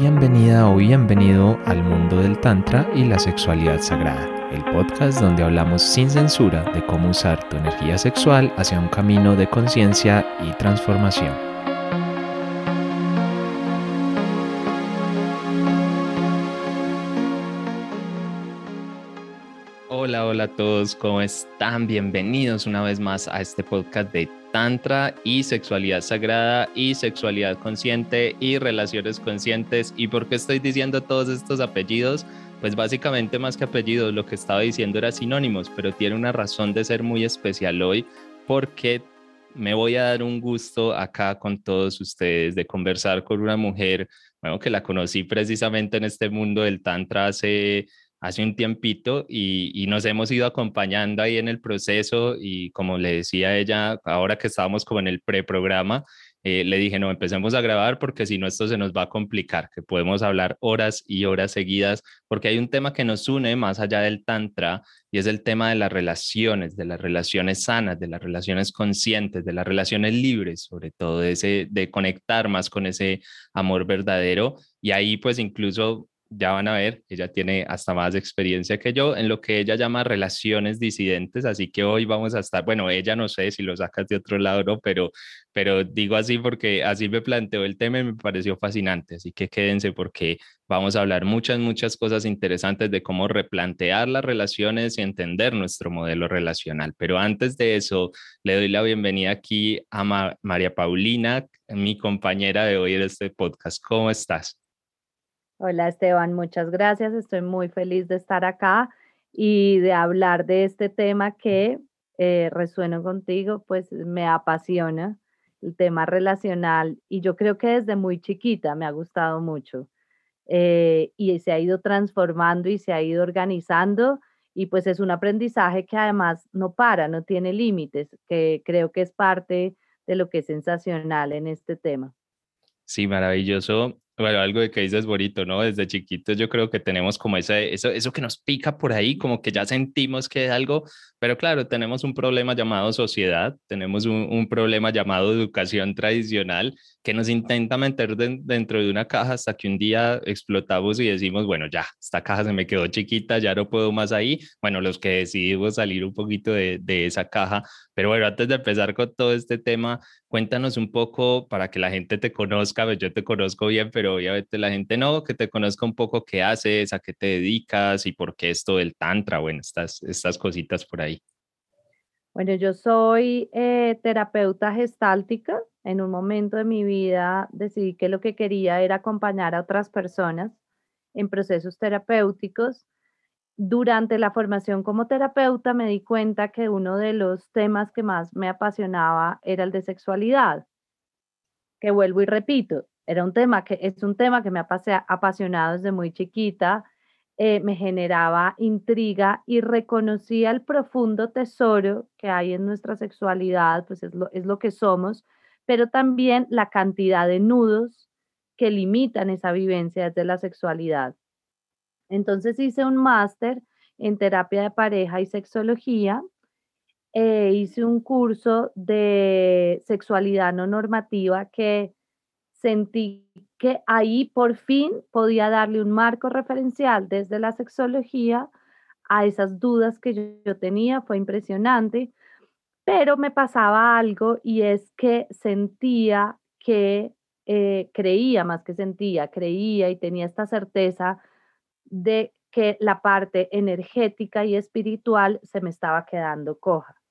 Bienvenida o bienvenido al mundo del Tantra y la sexualidad sagrada, el podcast donde hablamos sin censura de cómo usar tu energía sexual hacia un camino de conciencia y transformación. Hola, hola a todos, ¿cómo están? Bienvenidos una vez más a este podcast de Tantra y sexualidad sagrada y sexualidad consciente y relaciones conscientes. ¿Y por qué estoy diciendo todos estos apellidos? Pues básicamente más que apellidos, lo que estaba diciendo era sinónimos, pero tiene una razón de ser muy especial hoy porque me voy a dar un gusto acá con todos ustedes de conversar con una mujer, bueno, que la conocí precisamente en este mundo del Tantra hace hace un tiempito y, nos hemos ido acompañando ahí en el proceso y como le decía ella, ahora que estábamos como en el preprograma, eh, le dije, no, empecemos a grabar porque si no esto se nos va a complicar, que podemos hablar horas y horas seguidas, porque hay un tema que nos une más allá del tantra y es el tema de las relaciones, de las relaciones sanas, de las relaciones conscientes, de las relaciones libres, sobre todo de, ese, de conectar más con ese amor verdadero. Y ahí pues incluso ya van a ver, ella tiene hasta más experiencia que yo en lo que ella llama relaciones disidentes, así que hoy vamos a estar, bueno, ella no sé si lo sacas de otro lado, ¿no? Pero, pero digo así porque así me planteó el tema y me pareció fascinante, así que quédense porque vamos a hablar muchas, muchas cosas interesantes de cómo replantear las relaciones y entender nuestro modelo relacional. Pero antes de eso, le doy la bienvenida aquí a María Paulina, mi compañera de hoy en este podcast. ¿Cómo estás? Hola Esteban, muchas gracias. Estoy muy feliz de estar acá y de hablar de este tema que eh, resueno contigo, pues me apasiona el tema relacional y yo creo que desde muy chiquita me ha gustado mucho eh, y se ha ido transformando y se ha ido organizando y pues es un aprendizaje que además no para, no tiene límites, que creo que es parte de lo que es sensacional en este tema. Sí, maravilloso. Bueno, algo de que dices bonito, ¿no? Desde chiquitos yo creo que tenemos como ese, eso, eso que nos pica por ahí, como que ya sentimos que es algo, pero claro, tenemos un problema llamado sociedad, tenemos un, un problema llamado educación tradicional que nos intenta meter dentro de una caja hasta que un día explotamos y decimos, bueno, ya, esta caja se me quedó chiquita, ya no puedo más ahí. Bueno, los que decidimos salir un poquito de, de esa caja. Pero bueno, antes de empezar con todo este tema, cuéntanos un poco para que la gente te conozca, pues yo te conozco bien, pero obviamente la gente no, que te conozca un poco qué haces, a qué te dedicas y por qué esto del tantra, bueno, estas, estas cositas por ahí. Bueno, yo soy eh, terapeuta gestáltica. En un momento de mi vida decidí que lo que quería era acompañar a otras personas en procesos terapéuticos. Durante la formación como terapeuta me di cuenta que uno de los temas que más me apasionaba era el de sexualidad, que vuelvo y repito, era un tema que es un tema que me ha apasionado desde muy chiquita, eh, me generaba intriga y reconocía el profundo tesoro que hay en nuestra sexualidad, pues es lo, es lo que somos, pero también la cantidad de nudos que limitan esa vivencia desde la sexualidad. Entonces hice un máster en terapia de pareja y sexología, e hice un curso de sexualidad no normativa que sentí que ahí por fin podía darle un marco referencial desde la sexología a esas dudas que yo, tenía, fue impresionante, pero me pasaba algo y es que sentía que eh, creía más que sentía, creía y tenía esta certeza de que la parte energética y espiritual se me estaba quedando coja.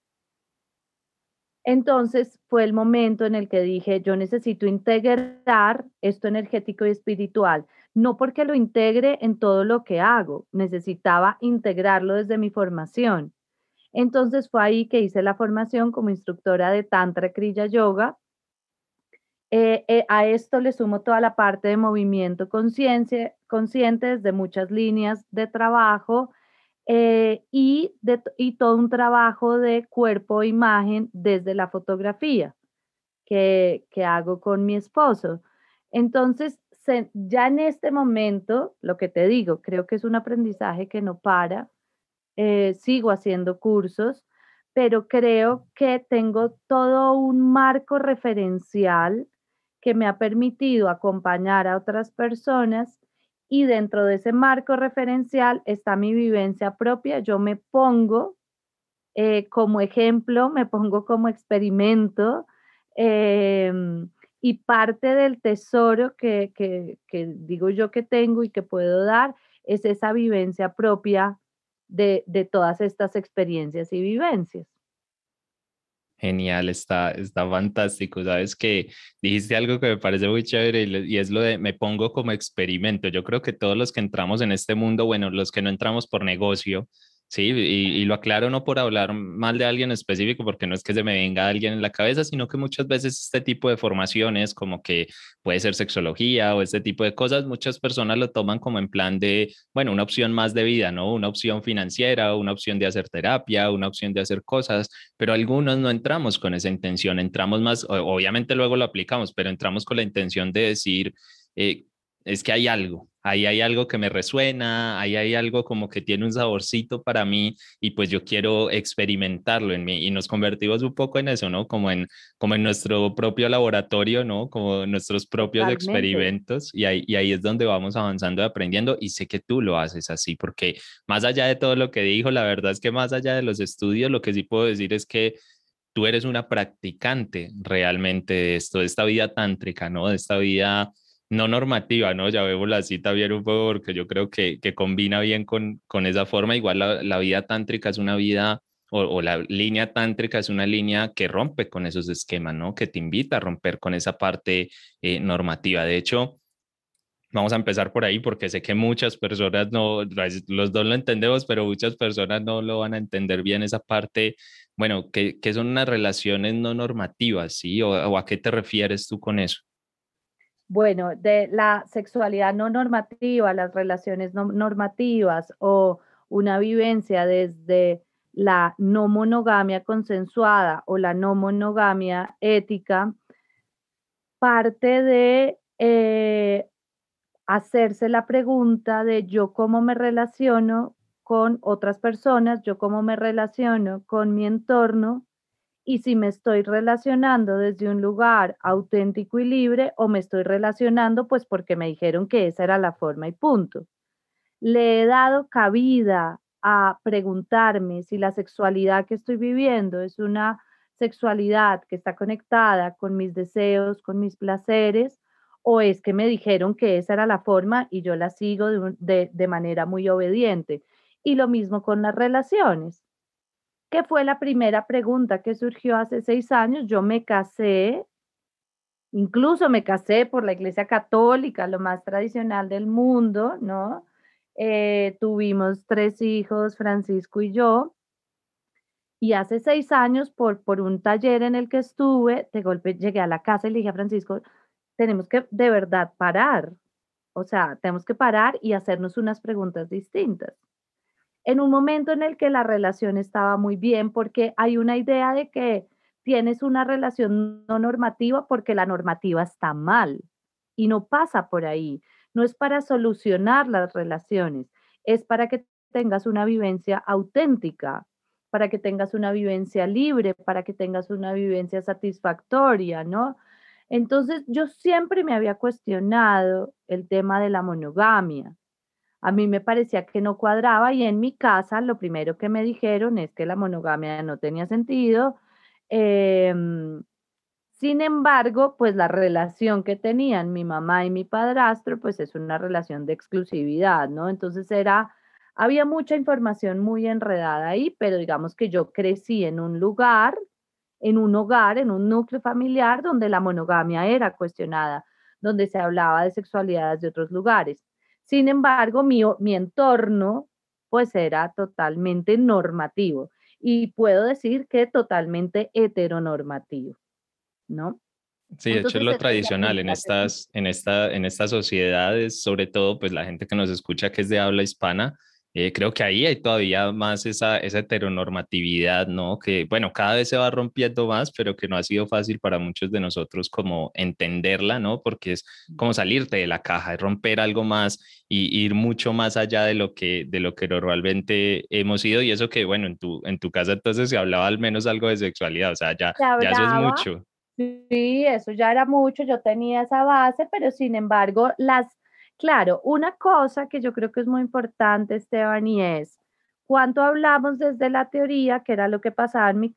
Entonces fue el momento en el que dije, yo necesito integrar esto energético y espiritual, no porque lo integre en todo lo que hago, necesitaba integrarlo desde mi formación. Entonces fue ahí que hice la formación como instructora de Tantra Kriya Yoga. Eh, eh, a esto le sumo toda la parte de movimiento consciente, conscientes de muchas líneas de trabajo eh, y, de, todo un trabajo de cuerpo e imagen desde la fotografía que, que hago con mi esposo. Entonces, ya en este momento, lo que te digo, creo que es un aprendizaje que no para. Eh, sigo haciendo cursos, pero creo que tengo todo un marco referencial que me ha permitido acompañar a otras personas y dentro de ese marco referencial está mi vivencia propia. Yo me pongo eh, como ejemplo, me pongo como experimento em, y parte del tesoro que, digo yo que tengo y que puedo dar es esa vivencia propia de, de todas estas experiencias y vivencias. Genial, está, está fantástico. Sabes que dijiste algo que me parece muy chévere y, es lo de me pongo como experimento. Yo creo que todos los que entramos en este mundo, bueno, los que no entramos por negocio, Sí, y, lo aclaro no por hablar mal de alguien específico, porque no es que se me venga alguien en la cabeza, sino que muchas veces este tipo de formaciones, como que puede ser sexología o este tipo de cosas, muchas personas lo toman como en plan de, bueno, una opción más de vida, ¿no? Una opción financiera, una opción de hacer terapia, una opción de hacer cosas, pero algunos no entramos con esa intención, entramos más, obviamente luego lo aplicamos, pero entramos con la intención de decir, eh, es que hay algo, ahí hay algo que me resuena, ahí hay algo como que tiene un saborcito para mí y pues yo quiero experimentarlo en mí y nos convertimos un poco en eso, ¿no? Como en, como en nuestro propio laboratorio, ¿no? Como nuestros propios experimentos y ahí, y ahí es donde vamos avanzando y aprendiendo y sé que tú lo haces así porque más allá de todo lo que dijo, la verdad es que más allá de los estudios, lo que sí puedo decir es que tú eres una practicante realmente de esto, de esta vida tántrica, ¿no? De esta vida no normativa, ¿no? Ya vemos la cita bien un poco porque yo creo que, que combina bien con, con esa forma. Igual la, la vida tántrica es una vida o, la línea tántrica es una línea que rompe con esos esquemas, ¿no? Que te invita a romper con esa parte eh, normativa. De hecho, vamos a empezar por ahí porque sé que muchas personas no, los dos lo entendemos, pero muchas personas no lo van a entender bien esa parte. Bueno, ¿qué, qué son unas relaciones no normativas, sí? o a qué te refieres tú con eso? Bueno, de la sexualidad no normativa, las relaciones no normativas o una vivencia desde la no monogamia consensuada o la no monogamia ética, parte de eh, hacerse la pregunta de yo cómo me relaciono con otras personas, yo cómo me relaciono con mi entorno y si me estoy relacionando desde un lugar auténtico y libre o me estoy relacionando pues porque me dijeron que esa era la forma y punto. Le he dado cabida a preguntarme si la sexualidad que estoy viviendo es una sexualidad que está conectada con mis deseos, con mis placeres, o es que me dijeron que esa era la forma y yo la sigo de, de manera muy obediente. Y lo mismo con las relaciones que fue la primera pregunta que surgió hace seis años. Yo me casé, incluso me casé por la Iglesia Católica, lo más tradicional del mundo, ¿no? Eh, tuvimos tres hijos, Francisco y yo. Y hace seis años, por, por un taller en el que estuve, de golpe llegué a la casa y le dije a Francisco, tenemos que de verdad parar. O sea, tenemos que parar y hacernos unas preguntas distintas en un momento en el que la relación estaba muy bien, porque hay una idea de que tienes una relación no normativa porque la normativa está mal y no pasa por ahí. No es para solucionar las relaciones, es para que tengas una vivencia auténtica, para que tengas una vivencia libre, para que tengas una vivencia satisfactoria, ¿no? Entonces yo siempre me había cuestionado el tema de la monogamia a mí me parecía que no cuadraba y en mi casa lo primero que me dijeron es que la monogamia no tenía sentido. Em, sin embargo, pues la relación que tenían mi mamá y mi padrastro, pues es una relación de exclusividad, ¿no? Entonces era, había mucha información muy enredada ahí, pero digamos que yo crecí en un lugar, en un hogar, en un núcleo familiar donde la monogamia era cuestionada, donde se hablaba de sexualidades de otros lugares. Sin embargo, mi, mi entorno pues era totalmente normativo y puedo decir que totalmente heteronormativo, ¿no? Sí, de hecho es lo tradicional en estas, en, esta, en estas sociedades, sobre todo pues la gente que nos escucha que es de habla hispana, eh, creo que ahí hay todavía más esa, esa heteronormatividad, ¿no? Que, bueno, cada vez se va rompiendo más, pero que no ha sido fácil para muchos de nosotros como entenderla, ¿no? Porque es como salirte de la caja, es romper algo más y ir mucho más allá de lo que, de lo que normalmente hemos ido. Y eso que, bueno, en tu, en tu casa entonces se hablaba al menos algo de sexualidad, o sea, ya, ya eso es mucho. Sí, eso ya era mucho, yo tenía esa base, pero sin embargo, las, claro, una cosa que yo creo que es muy importante, Esteban, y es cuánto hablamos desde la teoría, que era lo que pasaba en mi,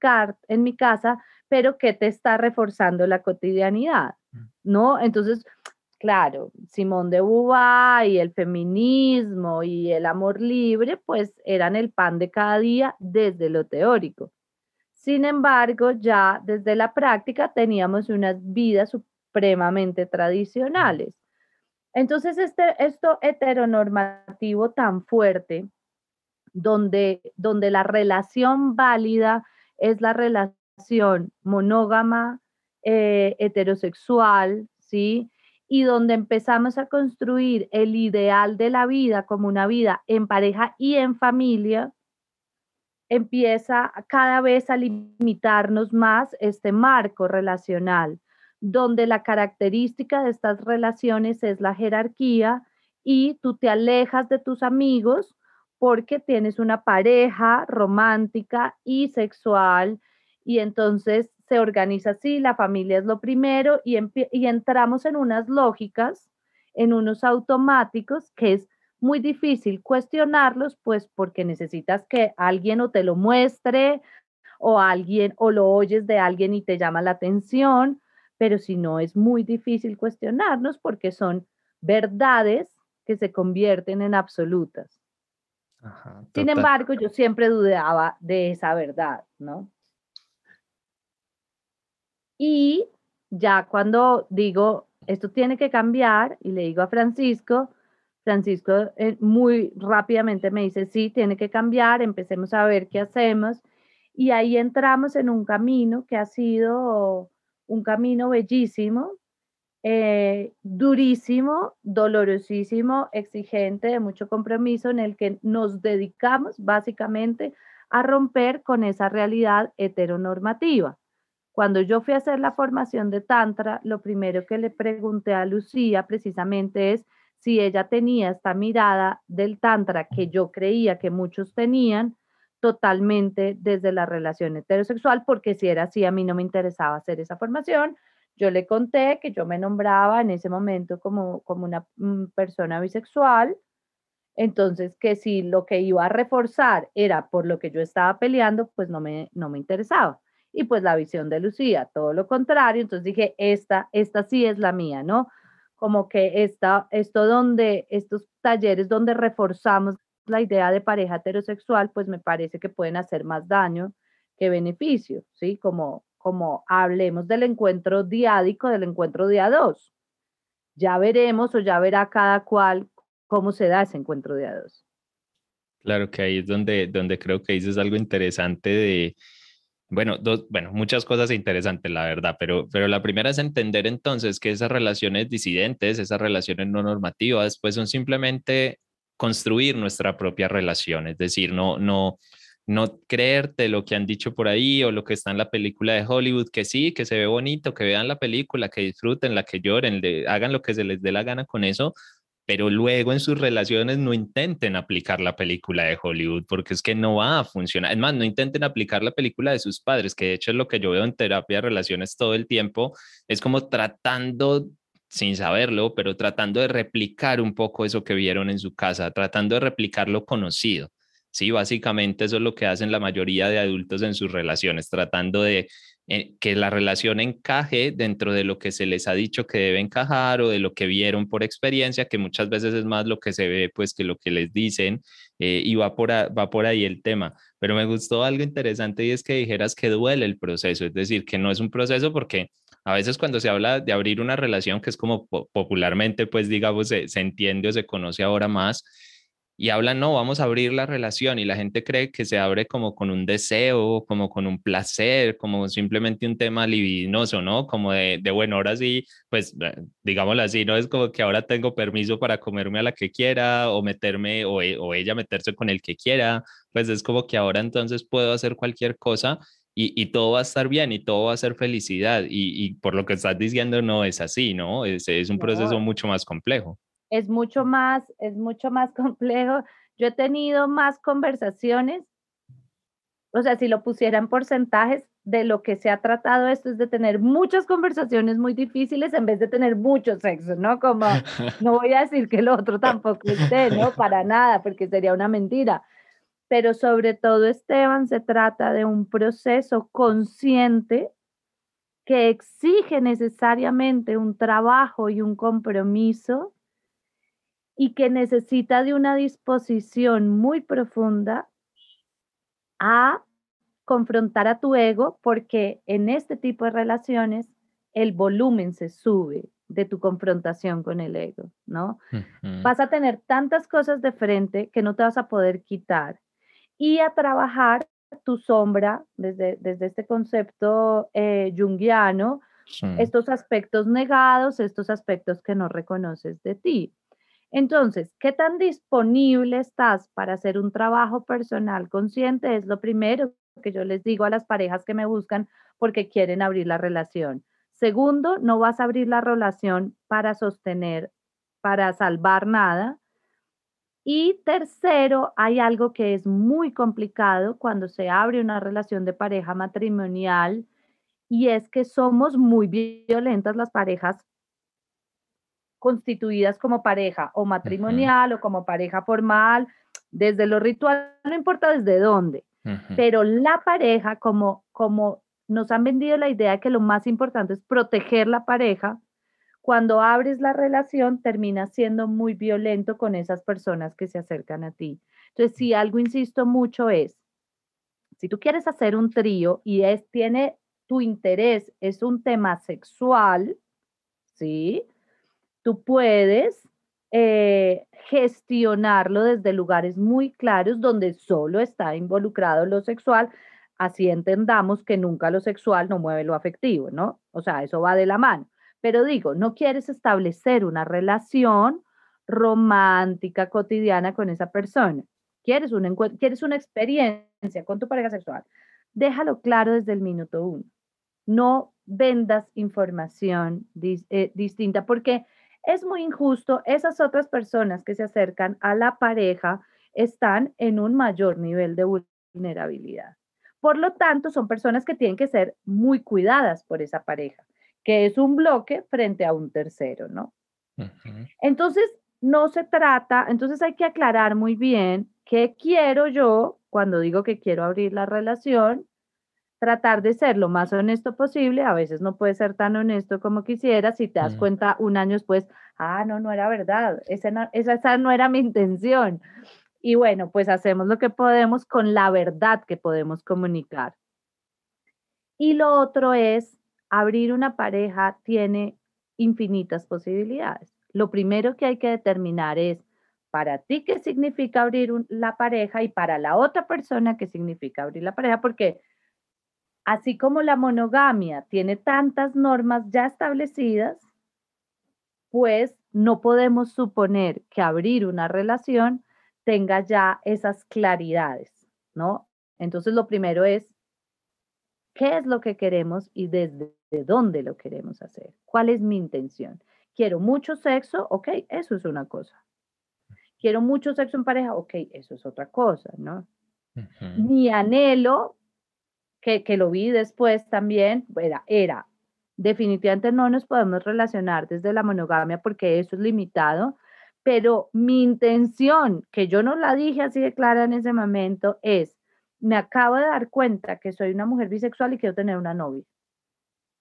en mi casa, pero que te está reforzando la cotidianidad, mm. ¿no? Entonces, claro, Simón de Beauvoir y el feminismo y el amor libre, pues eran el pan de cada día desde lo teórico. Sin embargo, ya desde la práctica teníamos unas vidas supremamente tradicionales. Entonces, este, esto heteronormativo tan fuerte, donde, donde la relación válida es la relación monógama, eh, heterosexual, ¿sí? Y donde empezamos a construir el ideal de la vida como una vida en pareja y en familia, empieza cada vez a limitarnos más este marco relacional, donde la característica de estas relaciones es la jerarquía y tú te alejas de tus amigos porque tienes una pareja romántica y sexual y entonces se organiza así, la familia es lo primero y, entramos en unas lógicas, en unos automáticos que es muy difícil cuestionarlos, pues porque necesitas que alguien o te lo muestre o alguien o lo oyes de alguien y te llama la atención, pero si no es muy difícil cuestionarnos porque son verdades que se convierten en absolutas. Sin embargo, yo siempre dudaba de esa verdad, ¿no? Y ya cuando digo, esto tiene que cambiar, y le digo a Francisco, Francisco eh, muy rápidamente me dice, sí, tiene que cambiar, empecemos a ver qué hacemos. Y ahí entramos en un camino que ha sido un camino bellísimo, eh, durísimo, dolorosísimo, exigente, de mucho compromiso, en el que nos dedicamos básicamente a romper con esa realidad heteronormativa. Cuando yo fui a hacer la formación de Tantra, lo primero que le pregunté a Lucía precisamente es, si ella tenía esta mirada del tantra que yo creía que muchos tenían, totalmente desde la relación heterosexual, porque si era así, a mí no me interesaba hacer esa formación. Yo le conté que yo me nombraba en ese momento como, como una mm, persona bisexual, entonces que si lo que iba a reforzar era por lo que yo estaba peleando, pues no me, no me interesaba. Y pues la visión de Lucía, todo lo contrario, entonces dije, esta, esta sí es la mía, ¿no? como que esta, esto donde, estos talleres donde reforzamos la idea de pareja heterosexual, pues me parece que pueden hacer más daño que beneficio, ¿sí? Como, como hablemos del encuentro diádico, del encuentro día dos. Ya veremos o ya verá cada cual cómo se da ese encuentro día dos. Claro que ahí es donde, donde creo que dices algo interesante de, bueno, dos, bueno, muchas cosas interesantes, la verdad, pero, pero la primera es entender entonces que esas relaciones disidentes, esas relaciones no normativas, pues son simplemente construir nuestra propia relación, es decir, no, no, no creerte lo que han dicho por ahí o lo que está en la película de Hollywood, que sí, que se ve bonito, que vean la película, que disfruten, la que lloren, hagan lo que se les dé la gana con eso, pero luego en sus relaciones no intenten aplicar la película de Hollywood, porque es que no va a funcionar. Es más, no intenten aplicar la película de sus padres, que de hecho es lo que yo veo en terapia de relaciones todo el tiempo, es como tratando sin saberlo, pero tratando de replicar un poco eso que vieron en su casa, tratando de replicar lo conocido. Sí, básicamente eso es lo que hacen la mayoría de adultos en sus relaciones, tratando de eh, que la relación encaje dentro de lo que se les ha dicho que debe encajar o de lo que vieron por experiencia, que muchas veces es más lo que se ve pues que lo que les dicen eh, y va por, va por ahí el tema. Pero me gustó algo interesante y es que dijeras que duele el proceso, es decir, que no es un proceso porque a veces cuando se habla de abrir una relación, que es como popularmente pues digamos se, se entiende o se conoce ahora más, y hablan, no, vamos a abrir la relación y la gente cree que se abre como con un deseo, como con un placer, como simplemente un tema libidinoso, ¿no? Como de, de bueno, ahora sí, pues eh, digámoslo así, ¿no? Es como que ahora tengo permiso para comerme a la que quiera o meterme o, e, o ella meterse con el que quiera, pues es como que ahora entonces puedo hacer cualquier cosa y, y, todo va a estar bien y todo va a ser felicidad. Y, y por lo que estás diciendo, no es así, ¿no? Es, es un proceso mucho más complejo es mucho más, es mucho más complejo. Yo he tenido más conversaciones, o sea, si lo pusieran porcentajes, de lo que se ha tratado esto es de tener muchas conversaciones muy difíciles en vez de tener mucho sexo, ¿no? Como no voy a decir que el otro tampoco esté, ¿no? Para nada, porque sería una mentira. Pero sobre todo, Esteban, se trata de un proceso consciente que exige necesariamente un trabajo y un compromiso y que necesita de una disposición muy profunda a confrontar a tu ego porque en este tipo de relaciones el volumen se sube de tu confrontación con el ego, ¿no? Vas a tener tantas cosas de frente que no te vas a poder quitar y a trabajar tu sombra desde, desde este concepto eh, junguiano, estos aspectos negados, estos aspectos que no reconoces de ti. Entonces, ¿qué tan disponible estás para hacer un trabajo personal consciente? Es lo primero que yo les digo a las parejas que me buscan porque quieren abrir la relación. Segundo, no vas a abrir la relación para sostener, para salvar nada. Y tercero, hay algo que es muy complicado cuando se abre una relación de pareja matrimonial y es que somos muy violentas las parejas constituidas como pareja o matrimonial o como pareja formal, desde lo ritual, no importa desde dónde, pero la pareja, como, como nos han vendido la idea de que lo más importante es proteger la pareja, cuando abres la relación termina siendo muy violento con esas personas que se acercan a ti. Entonces, si algo insisto mucho es, si tú quieres hacer un trío y es, tiene tu interés, es un tema sexual, ¿sí? tú puedes eh, gestionarlo desde lugares muy claros donde solo está involucrado lo sexual, así entendamos que nunca lo sexual no mueve lo afectivo, ¿no? O sea, eso va de la mano. Pero digo, no quieres establecer una relación romántica, cotidiana con esa persona. Quieres un quieres una experiencia con tu pareja sexual. Déjalo claro desde el minuto uno. No vendas información eh, distinta porque es muy injusto. Esas otras personas que se acercan a la pareja están en un mayor nivel de vulnerabilidad. Por lo tanto, son personas que tienen que ser muy cuidadas por esa pareja, que es un bloque frente a un tercero, ¿no? Entonces, no se trata, entonces hay que aclarar muy bien qué quiero yo cuando digo que quiero abrir la relación tratar de ser lo más honesto posible. A veces no puede ser tan honesto como quisiera. Si te das cuenta un año después, ah, no, no era verdad. Esa no, esa no era mi intención. Y bueno, pues hacemos lo que podemos con la verdad que podemos comunicar. Y lo otro es, abrir una pareja tiene infinitas posibilidades. Lo primero que hay que determinar es para ti qué significa abrir la pareja y para la otra persona qué significa abrir la pareja, porque Así como la monogamia tiene tantas normas ya establecidas, pues no podemos suponer que abrir una relación tenga ya esas claridades, ¿no? Entonces lo primero es, ¿qué es lo que queremos y desde dónde lo queremos hacer? ¿Cuál es mi intención? Quiero mucho sexo, ok, eso es una cosa. Quiero mucho sexo en pareja, ok, eso es otra cosa, ¿no? Mi anhelo que, lo vi después también, era, era, definitivamente no nos podemos relacionar desde la monogamia porque eso es limitado, pero mi intención, que yo no la dije así de clara en ese momento, es, me acabo de dar cuenta que soy una mujer bisexual y quiero tener una novia.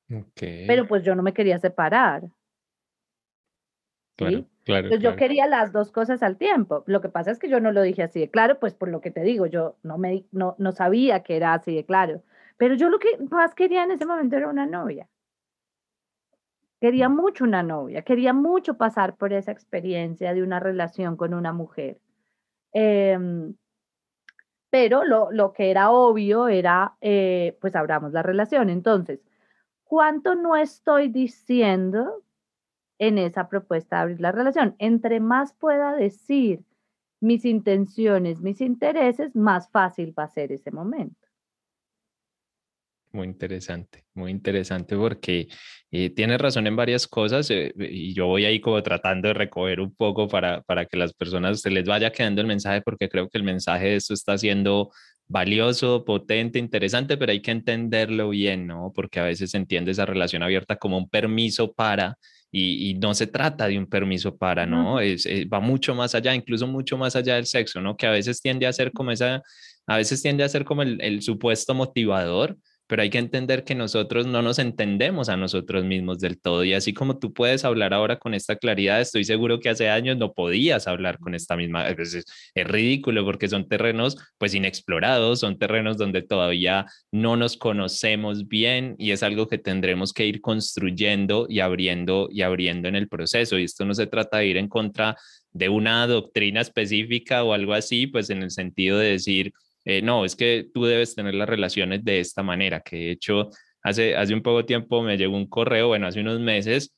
Pero pues yo no me quería separar. ¿sí? Claro, Entonces yo quería las dos cosas al tiempo. Lo que pasa es que yo no lo dije así de claro, pues por lo que te digo, yo no, me, no, no sabía que era así de claro. Pero yo lo que más quería en ese momento era una novia. Quería mm. mucho una novia, quería mucho pasar por esa experiencia de una relación con una mujer. Em, pero lo, lo, que era obvio era, eh, pues abramos la relación. Entonces, ¿cuánto no estoy diciendo en esa propuesta de abrir la relación? Entre más pueda decir mis intenciones, mis intereses, más fácil va a ser ese momento. Muy interesante, muy interesante porque eh, tienes razón en varias cosas eh, y yo voy ahí como tratando de recoger un poco para, para que las personas se les vaya quedando el mensaje porque creo que el mensaje de esto está siendo valioso, potente, interesante, pero hay que entenderlo bien, ¿no? Porque a veces se entiende esa relación abierta como un permiso para y, no se trata de un permiso para, ¿no? Es, eh, va mucho más allá, incluso mucho más allá del sexo, ¿no? Que a veces tiende a ser como esa, a veces tiende a ser como el, el supuesto motivador, pero hay que entender que nosotros no nos entendemos a nosotros mismos del todo. Y así como tú puedes hablar ahora con esta claridad, estoy seguro que hace años no podías hablar con esta misma. Es, es, ridículo porque son terrenos pues inexplorados, son terrenos donde todavía no nos conocemos bien y es algo que tendremos que ir construyendo y abriendo y abriendo en el proceso. Y esto no se trata de ir en contra de una doctrina específica o algo así, pues en el sentido de decir, eh, no, es que tú debes tener las relaciones de esta manera, que de hecho hace, hace un poco tiempo me llegó un correo, bueno, hace unos meses,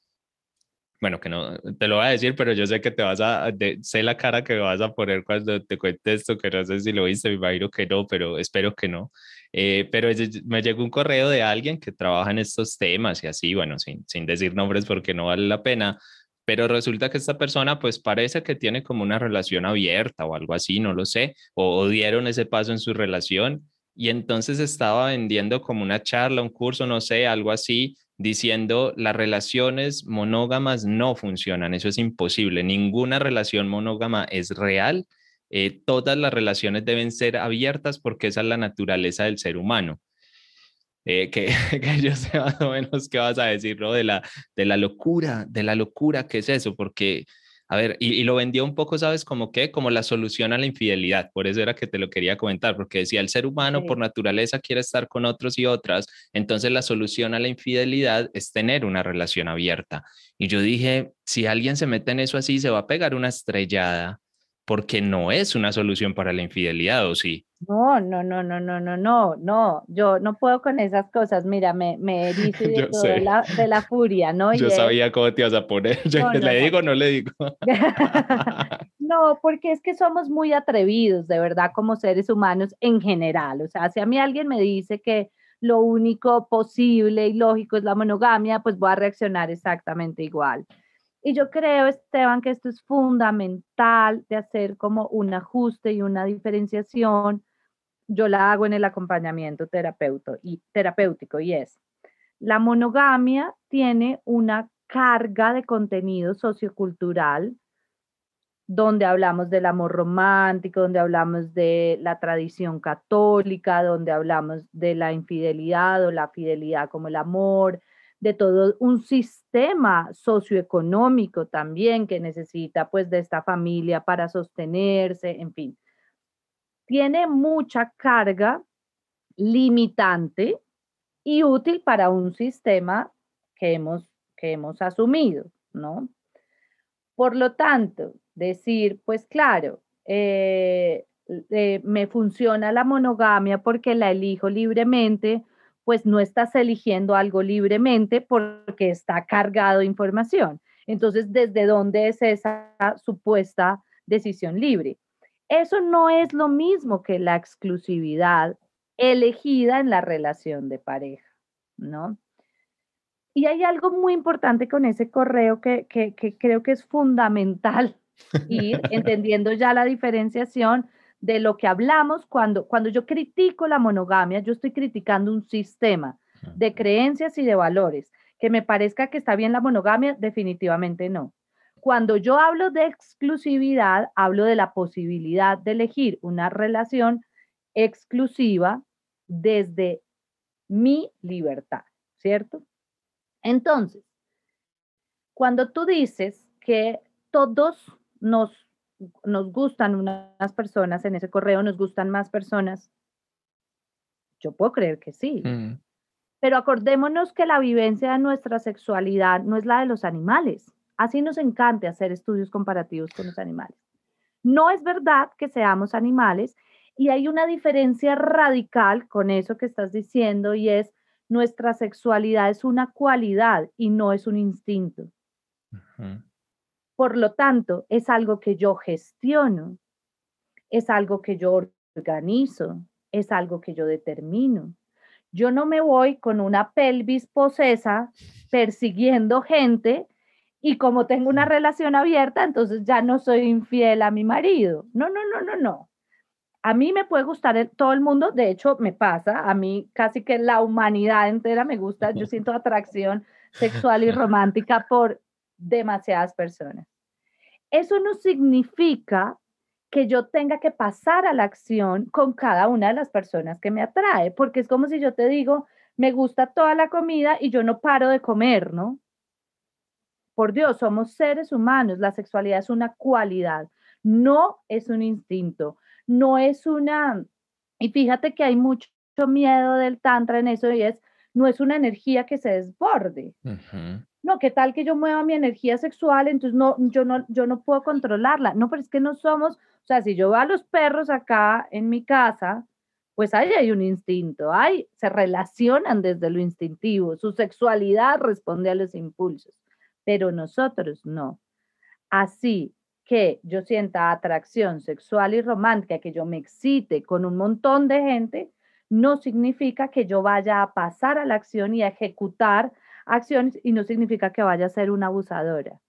bueno, que no te lo voy a decir, pero yo sé que te vas a, sé la cara que vas a poner cuando te cuente esto, que no sé si lo viste, me imagino que no, pero espero que no. Eh, pero me llegó un correo de alguien que trabaja en estos temas y así, bueno, sin, sin decir nombres porque no vale la pena, pero resulta que esta persona pues parece que tiene como una relación abierta o algo así, no lo sé, o, dieron ese paso en su relación y entonces estaba vendiendo como una charla, un curso, no sé, algo así, diciendo las relaciones monógamas no funcionan, eso es imposible, ninguna relación monógama es real, eh, todas las relaciones deben ser abiertas porque esa es la naturaleza del ser humano. Eh, que, que, yo sé más o menos qué vas a decir, ¿no? De la, de la locura, de la locura, ¿qué es eso? Porque, a ver, y, lo vendió un poco, ¿sabes? Como que, como la solución a la infidelidad, por eso era que te lo quería comentar, porque decía, el ser humano por naturaleza quiere estar con otros y otras, entonces la solución a la infidelidad es tener una relación abierta. Y yo dije, si alguien se mete en eso así, se va a pegar una estrellada porque no es una solución para la infidelidad, ¿o sí? No, no, no, no, no, no, no, no, yo no puedo con esas cosas, mira, me, me erizo de, de, la, de, la, furia, ¿no? Yo sabía cómo te ibas a poner, yo le digo, no le digo. no, porque es que somos muy atrevidos, de verdad, como seres humanos en general, o sea, si a mí alguien me dice que lo único posible y lógico es la monogamia, pues voy a reaccionar exactamente igual. Y yo creo, Esteban, que esto es fundamental de hacer como un ajuste y una diferenciación. Yo la hago en el acompañamiento y, terapéutico y es, la monogamia tiene una carga de contenido sociocultural donde hablamos del amor romántico, donde hablamos de la tradición católica, donde hablamos de la infidelidad o la fidelidad como el amor, de todo un sistema socioeconómico también que necesita pues de esta familia para sostenerse, en fin. Tiene mucha carga limitante y útil para un sistema que hemos, que hemos asumido, ¿no? Por lo tanto, decir, pues claro, eh, eh, me funciona la monogamia porque la elijo libremente, pues no estás eligiendo algo libremente porque está cargado de información. Entonces, ¿desde dónde es esa supuesta decisión libre? Eso no es lo mismo que la exclusividad elegida en la relación de pareja, ¿no? Y hay algo muy importante con ese correo que, que creo que es fundamental ir entendiendo ya la diferenciación de lo que hablamos cuando, cuando yo critico la monogamia, yo estoy criticando un sistema de creencias y de valores. Que me parezca que está bien la monogamia, definitivamente no. Cuando yo hablo de exclusividad, hablo de la posibilidad de elegir una relación exclusiva desde mi libertad, ¿cierto? Entonces, cuando tú dices que todos nos nos gustan unas personas en ese correo, nos gustan más personas. Yo puedo creer que sí. Mm. Pero acordémonos que la vivencia de nuestra sexualidad no es la de los animales. Así nos encanta hacer estudios comparativos con los animales. No es verdad que seamos animales y hay una diferencia radical con eso que estás diciendo y es nuestra sexualidad es una cualidad y no es un instinto. Por lo tanto, es algo que yo gestiono, es algo que yo organizo, es algo que yo determino. Yo no me voy con una pelvis posesa persiguiendo gente y como tengo una relación abierta, entonces ya no soy infiel a mi marido. No, no, no, no, no. a mí me puede gustar todo el mundo, de hecho me pasa, a mí casi que la humanidad entera me gusta, yo siento atracción sexual y romántica por demasiadas personas. Eso no significa que yo tenga que pasar a la acción con cada una de las personas que me atrae, porque es como si yo te digo, me gusta toda la comida y yo no paro de comer, ¿no? Por Dios, somos seres humanos, la sexualidad es una cualidad, no es un instinto no es una, y fíjate que hay mucho miedo del tantra en eso y es, no es una energía que se desborde. No, ¿qué tal que yo mueva mi energía sexual? Entonces no, yo no, yo no puedo controlarla. No, pero es que no somos, o sea, si yo veo a los perros acá en mi casa, pues ahí hay un instinto, hay, se relacionan desde lo instintivo, su sexualidad responde a los impulsos, pero nosotros no. Así, que yo sienta atracción sexual y romántica, que yo me excite con un montón de gente, no significa que yo vaya a pasar a la acción y a ejecutar acciones y no significa que vaya a ser una abusadora.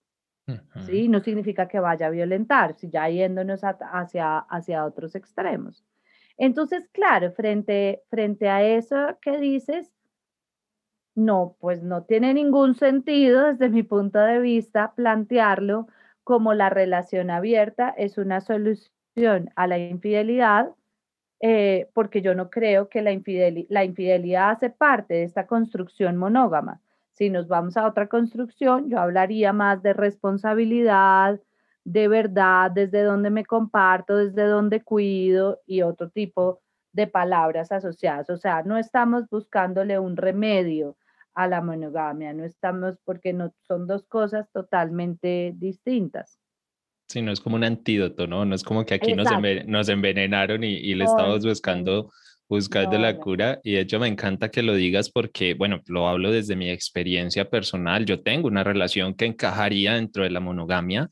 ¿sí? No significa que vaya a violentar, si ya yéndonos hacia, hacia otros extremos. Entonces, claro, frente, frente a eso que dices, no, pues no tiene ningún sentido desde mi punto de vista plantearlo como la relación abierta es una solución a la infidelidad, eh, porque yo no creo que la, la infidelidad hace parte de esta construcción monógama. Si nos vamos a otra construcción, yo hablaría más de responsabilidad, de verdad, desde donde me comparto, desde donde cuido y otro tipo de palabras asociadas. O sea, no estamos buscándole un remedio a la monogamia, no estamos porque no son dos cosas totalmente distintas. Sí, no es como un antídoto, ¿no? No es como que aquí nos, nos, envenenaron y, le estamos buscando, buscando la cura. Y de hecho me encanta que lo digas porque, bueno, lo hablo desde mi experiencia personal. Yo tengo una relación que encajaría dentro de la monogamia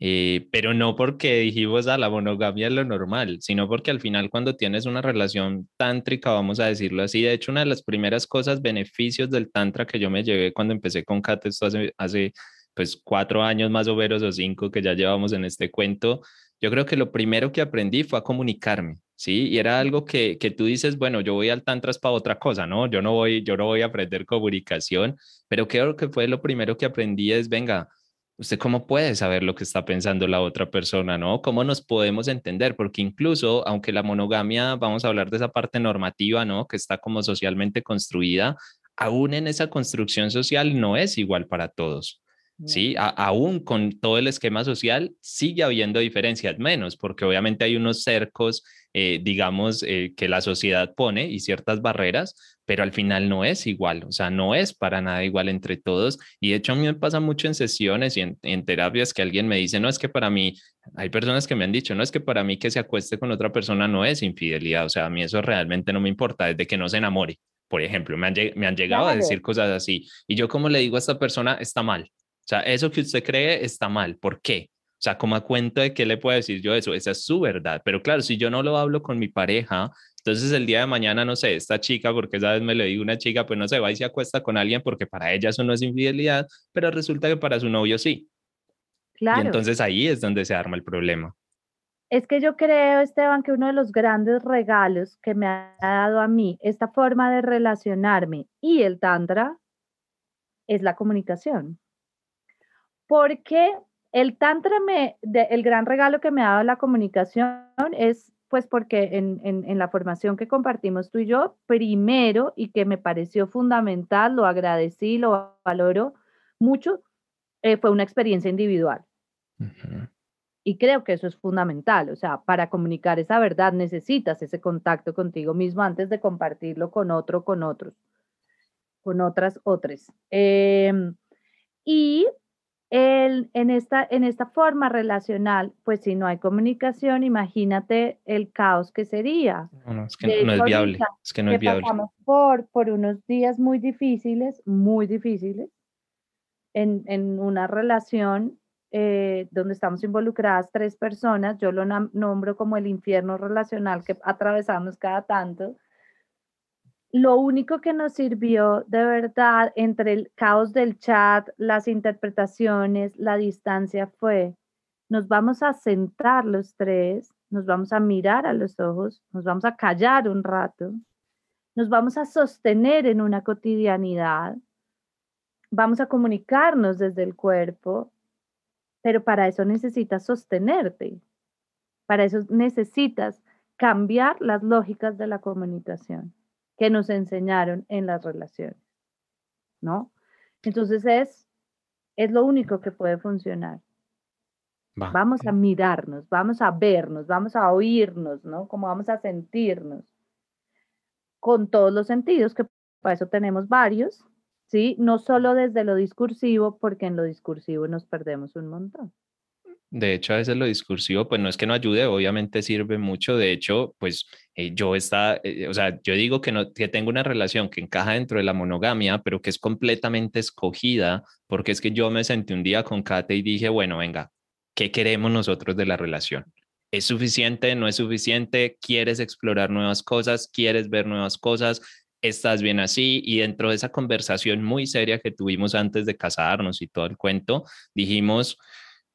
eh, pero no porque dijimos a ah, la monogamia es lo normal, sino porque al final cuando tienes una relación tántrica, vamos a decirlo así, de hecho una de las primeras cosas, beneficios del tantra que yo me llevé cuando empecé con Kate, esto hace, hace pues cuatro años más o menos o cinco que ya llevamos en este cuento, yo creo que lo primero que aprendí fue a comunicarme, ¿sí? Y era algo que, que tú dices, bueno, yo voy al tantra para otra cosa, ¿no? Yo no voy, yo no voy a aprender comunicación, pero creo que fue lo primero que aprendí es, venga, ¿Usted cómo puede saber lo que está pensando la otra persona, no? ¿Cómo nos podemos entender? Porque incluso, aunque la monogamia, vamos a hablar de esa parte normativa, ¿no? Que está como socialmente construida, aún en esa construcción social no es igual para todos. ¿Sí? aún con todo el esquema social sigue habiendo diferencias menos, porque obviamente hay unos cercos, eh, digamos, eh, que la sociedad pone y ciertas barreras, pero al final no es igual, o sea, no es para nada igual entre todos. Y de hecho a mí me pasa mucho en sesiones y en, terapias que alguien me dice, no es que para mí, hay personas que me han dicho, no es que para mí que se acueste con otra persona no es infidelidad, o sea, a mí eso realmente no me importa, desde que no se enamore. Por ejemplo, me han, me han llegado a decir cosas así. Y yo como le digo a esta persona, está mal. O sea, eso que usted cree está mal. ¿Por qué? O sea, como a cuenta de qué le puedo decir yo eso, esa es su verdad. Pero claro, si yo no lo hablo con mi pareja, entonces el día de mañana, no sé, esta chica, porque esa vez me lo digo una chica, pues no se va y se acuesta con alguien porque para ella eso no es infidelidad, pero resulta que para su novio sí. Claro. Y entonces ahí es donde se arma el problema. Es que yo creo, Esteban, que uno de los grandes regalos que me ha dado a mí esta forma de relacionarme y el tantra es la comunicación. Porque el tantra me, el gran regalo que me ha dado la comunicación es pues porque en, la formación que compartimos tú y yo, primero y que me pareció fundamental, lo agradecí, lo valoro mucho, eh, fue una experiencia individual. Y creo que eso es fundamental, o sea, para comunicar esa verdad necesitas ese contacto contigo mismo antes de compartirlo con otro, con otros, con otras, otras. Em, y en, esta, en esta forma relacional, pues si no hay comunicación, imagínate el caos que sería. No, es que no, es viable. Es que no es viable. Pasamos por, por unos días muy difíciles, muy difíciles, en, en una relación eh, donde estamos involucradas tres personas. Yo lo nombro como el infierno relacional que atravesamos cada tanto lo único que nos sirvió de verdad entre el caos del chat, las interpretaciones, la distancia fue, nos vamos a sentar los tres nos vamos a mirar a los ojos, nos vamos a callar un rato, nos vamos a sostener en una cotidianidad, vamos a comunicarnos desde el cuerpo, pero para eso necesitas sostenerte, para eso necesitas cambiar las lógicas de la comunicación que nos enseñaron en las relaciones, ¿no? Entonces es, es lo único que puede funcionar. Vamos a mirarnos, vamos a vernos, vamos a oírnos, ¿no? Como vamos a sentirnos con todos los sentidos, que para eso tenemos varios, ¿sí? No solo desde lo discursivo, porque en lo discursivo nos perdemos un montón. De hecho, a veces lo discursivo, pues no es que no ayude, obviamente sirve mucho. De hecho, pues eh, yo está, eh, o sea, yo digo que, no, que tengo una relación que encaja dentro de la monogamia, pero que es completamente escogida, porque es que yo me senté un día con Kate y dije, bueno, venga, ¿Qué queremos nosotros de la relación? ¿Es suficiente? ¿No es suficiente? ¿Quieres explorar nuevas cosas? ¿Quieres ver nuevas cosas? ¿Estás bien así? Y dentro de esa conversación muy seria que tuvimos antes de casarnos y todo el cuento, dijimos,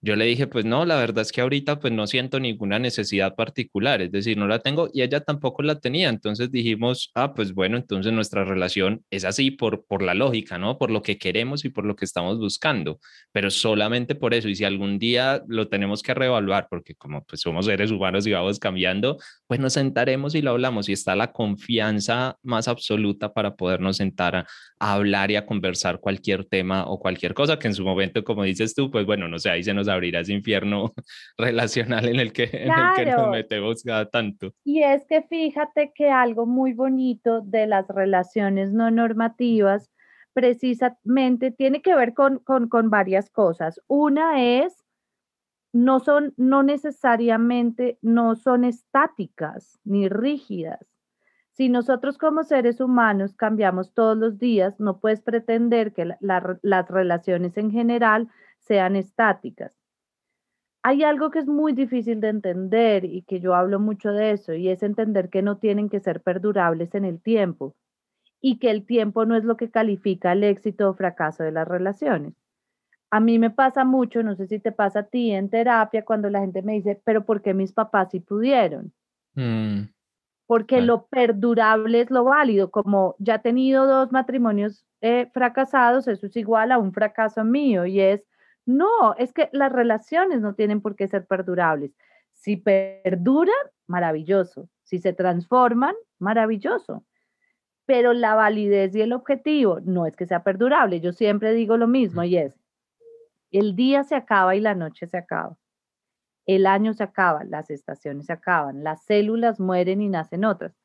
yo le dije, pues no, la verdad es que ahorita pues no siento ninguna necesidad particular, es decir, no la tengo y ella tampoco la tenía. Entonces dijimos, ah, pues bueno, entonces nuestra relación es así por, por la lógica, ¿no? Por lo que queremos y por lo que estamos buscando, pero solamente por eso. Y si algún día lo tenemos que reevaluar, porque como pues somos seres humanos y vamos cambiando, pues nos sentaremos y lo hablamos y está la confianza más absoluta para podernos sentar a, hablar y a conversar cualquier tema o cualquier cosa que en su momento, como dices tú, pues bueno, no sé, ahí se nos abrirá ese infierno relacional en el que, en el que nos metemos cada tanto. Y es que fíjate que algo muy bonito de las relaciones no normativas precisamente tiene que ver con, con, con varias cosas. Una es, no son, no necesariamente, no son estáticas ni rígidas. Si nosotros como seres humanos cambiamos todos los días, no puedes pretender que las relaciones en general sean estáticas hay algo que es muy difícil de entender y que yo hablo mucho de eso, y es entender que no tienen que ser perdurables en el tiempo y que el tiempo no es lo que califica el éxito o fracaso de las relaciones. A mí me pasa mucho, no sé si te pasa a ti en terapia, cuando la gente me dice, pero ¿por qué mis papás sí pudieron? Mm, Porque lo perdurable es lo válido, como ya he tenido dos matrimonios eh, fracasados, eso es igual a un fracaso mío y es no, es que las relaciones no tienen por qué ser perdurables. Si perduran, maravilloso. Si se transforman, maravilloso. Pero la validez y el objetivo no es que sea perdurable. Yo siempre digo lo mismo y es, el día se acaba y la noche se acaba. El año se acaba, las estaciones se acaban, las células mueren y nacen otras.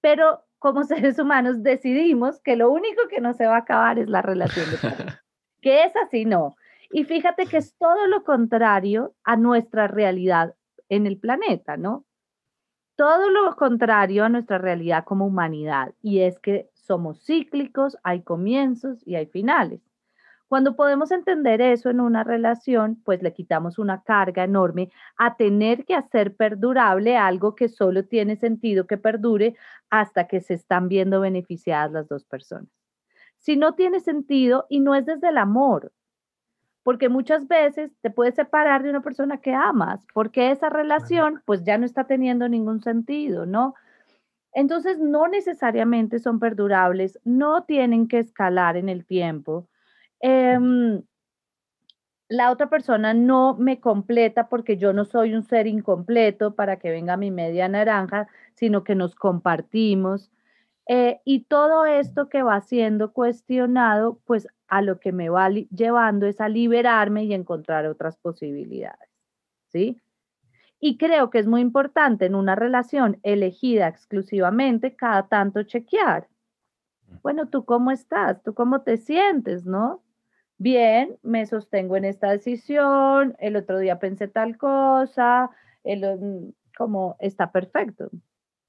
Pero como seres humanos decidimos que lo único que no se va a acabar es la relación de pareja. que es así, no. Y fíjate que es todo lo contrario a nuestra realidad en el planeta, ¿no? Todo lo contrario a nuestra realidad como humanidad, y es que somos cíclicos, hay comienzos y hay finales. Cuando podemos entender eso en una relación, pues le quitamos una carga enorme a tener que hacer perdurable algo que solo tiene sentido que perdure hasta que se están viendo beneficiadas las dos personas. Si no tiene sentido y no es desde el amor, porque muchas veces te puedes separar de una persona que amas, porque esa relación pues ya no está teniendo ningún sentido, ¿no? Entonces no necesariamente son perdurables, no tienen que escalar en el tiempo. Em, la otra persona no me completa porque yo no soy un ser incompleto para que venga mi media naranja, sino que nos compartimos. Eh, y todo esto que va siendo cuestionado, pues a lo que me va llevando es a liberarme y encontrar otras posibilidades, ¿sí? Y creo que es muy importante en una relación elegida exclusivamente cada tanto chequear. Bueno, ¿tú cómo estás? ¿Tú cómo te sientes, no? Bien, me sostengo en esta decisión, el otro día pensé tal cosa, el, como está perfecto.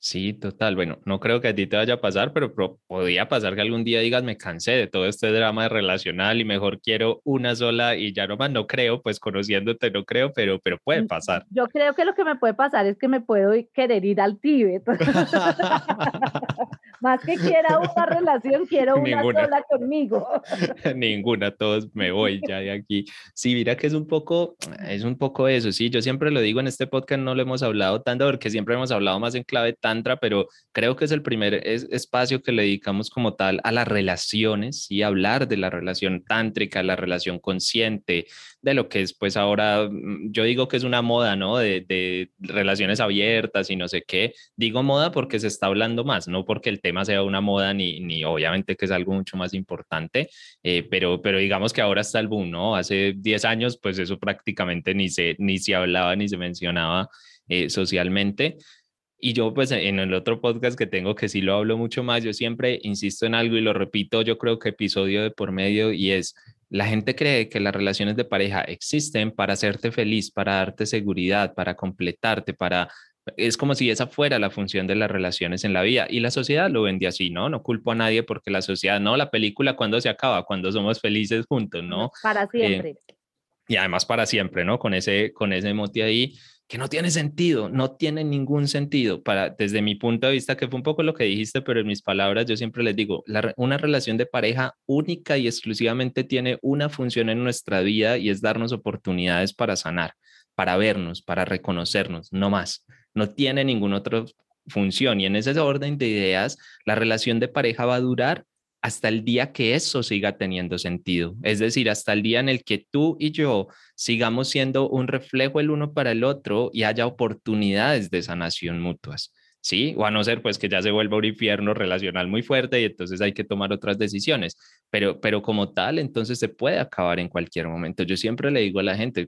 Sí, total. Bueno, no creo que a ti te vaya a pasar, pero podría pasar que algún día digas, me cansé de todo este drama relacional y mejor quiero una sola y ya nomás no creo, pues conociéndote no creo, pero, pero puede mm, pasar. Yo creo que lo que me puede pasar es que me puedo querer ir al Tíbet. Más que quiera una relación, quiero una sola conmigo. Ninguna, todos me voy ya de aquí. Sí, mira que es un poco, es un poco eso, sí, yo siempre lo digo en este podcast, no lo hemos hablado tanto porque siempre hemos hablado más en clave tantra, pero creo que es el primer espacio que le dedicamos como tal a las relaciones y hablar de la relación tántrica, la relación consciente, de lo que es pues ahora, mm, yo digo que es una moda, ¿no? De, de relaciones abiertas y no sé qué. Digo moda porque se está hablando más, no porque el tema sea una moda ni, ni obviamente que es algo mucho más importante, eh, pero, pero digamos que ahora está el boom, ¿no? Hace 10 años pues eso prácticamente ni se, ni se hablaba ni se mencionaba eh, socialmente. Y yo pues en el otro podcast que tengo que sí lo hablo mucho más, yo siempre insisto en algo y lo repito, yo creo que episodio de por medio y es, la gente cree que las relaciones de pareja existen para hacerte feliz, para darte seguridad, para completarte, para es como si esa fuera la función de las relaciones en la vida y la sociedad lo vende así, ¿no? No culpo a nadie porque la sociedad, no, la película cuando se acaba, cuando somos felices juntos, ¿no? Para eh, siempre. y además para siempre, ¿no? Con ese, con ese mote ahí que no tiene sentido, no tiene ningún sentido. Para, desde mi punto de vista, que fue un poco lo que dijiste, pero en mis palabras yo siempre les digo, una relación de pareja única y exclusivamente tiene una función en nuestra vida y es darnos oportunidades para sanar, para vernos, para reconocernos, no más no tiene ninguna otra función. Y en ese orden de ideas, la relación de pareja va a durar hasta el día que eso siga teniendo sentido. Es decir, hasta el día en el que tú y yo sigamos siendo un reflejo el uno para el otro y haya oportunidades de sanación mutuas. ¿Sí? O a no ser pues que ya se vuelva un infierno relacional muy fuerte y entonces hay que tomar otras decisiones, pero, pero como tal, entonces se puede acabar en cualquier momento. Yo siempre le digo a la gente,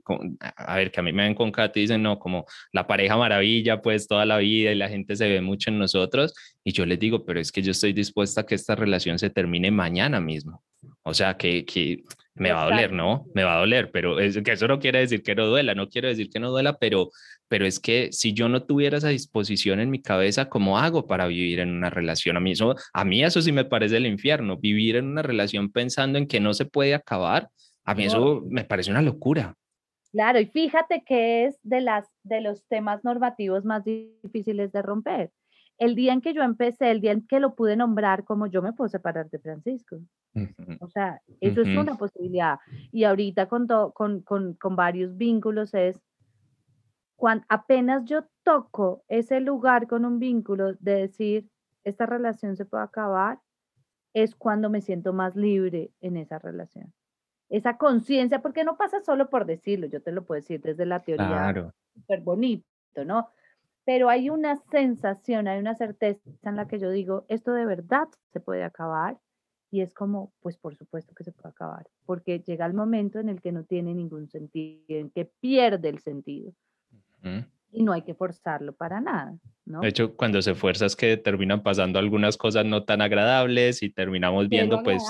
a ver, que a mí me ven con Katy y dicen, no, como la pareja maravilla, pues toda la vida y la gente se ve mucho en nosotros, y yo les digo, pero es que yo estoy dispuesta a que esta relación se termine mañana mismo. O sea, que, que me va a doler, ¿no? Me va a doler, pero es, que eso no quiere decir que no duela, no quiero decir que no duela, pero, pero es que si yo no tuviera esa disposición en mi cabeza, ¿cómo hago para vivir en una relación? A mí eso, a mí eso sí me parece el infierno, vivir en una relación pensando en que no se puede acabar, a mí eso me parece una locura. Claro, y fíjate que es de, las, de los temas normativos más difíciles de romper el día en que yo empecé, el día en que lo pude nombrar como yo me puedo separar de Francisco. O sea, eso es una posibilidad. Y ahorita con, con, con, con, varios vínculos es, cuando apenas yo toco ese lugar con un vínculo de decir, esta relación se puede acabar, es cuando me siento más libre en esa relación. Esa conciencia, porque no pasa solo por decirlo, yo te lo puedo decir desde la teoría, claro. súper bonito, ¿no? Pero hay una sensación, hay una certeza en la que yo digo, esto de verdad se puede acabar. Y es como, pues por supuesto que se puede acabar, porque llega el momento en el que no tiene ningún sentido, en que pierde el sentido. Y no hay que forzarlo para nada. ¿no? De hecho, cuando se fuerza es que terminan pasando algunas cosas no tan agradables y terminamos viendo pues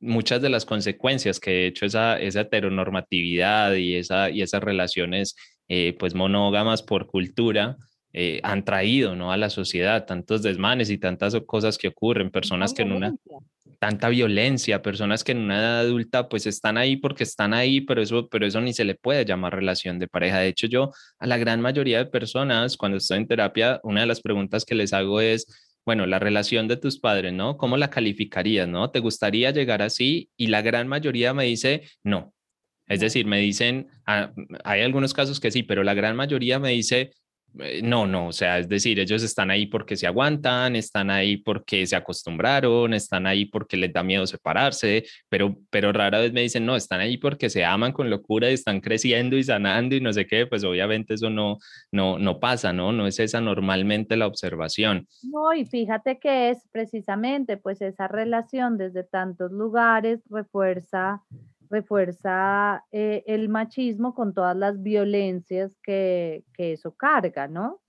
muchas de las consecuencias que de hecho esa, esa heteronormatividad y, esa, y esas relaciones eh, pues monógamas por cultura, eh, han traído ¿no? a la sociedad tantos desmanes y tantas cosas que ocurren, personas que en una tanta violencia, personas que en una edad adulta pues están ahí porque están ahí, pero eso, pero eso ni se le puede llamar relación de pareja. De hecho, yo a la gran mayoría de personas cuando estoy en terapia, una de las preguntas que les hago es, bueno, la relación de tus padres, ¿no? ¿Cómo la calificarías, no? ¿Te gustaría llegar así? Y la gran mayoría me dice, no, es decir, me dicen, ah, hay algunos casos que sí, pero la gran mayoría me dice, no, no, o sea, es decir, ellos están ahí porque se aguantan, están ahí porque se acostumbraron, están ahí porque les da miedo separarse, pero, pero rara vez me dicen, no, están ahí porque se aman con locura y están creciendo y sanando y no sé qué, pues obviamente eso no, no, no pasa, ¿no? No es esa normalmente la observación. No, y fíjate que es precisamente pues esa relación desde tantos lugares refuerza refuerza eh, el machismo con todas las violencias que, eso carga, ¿no?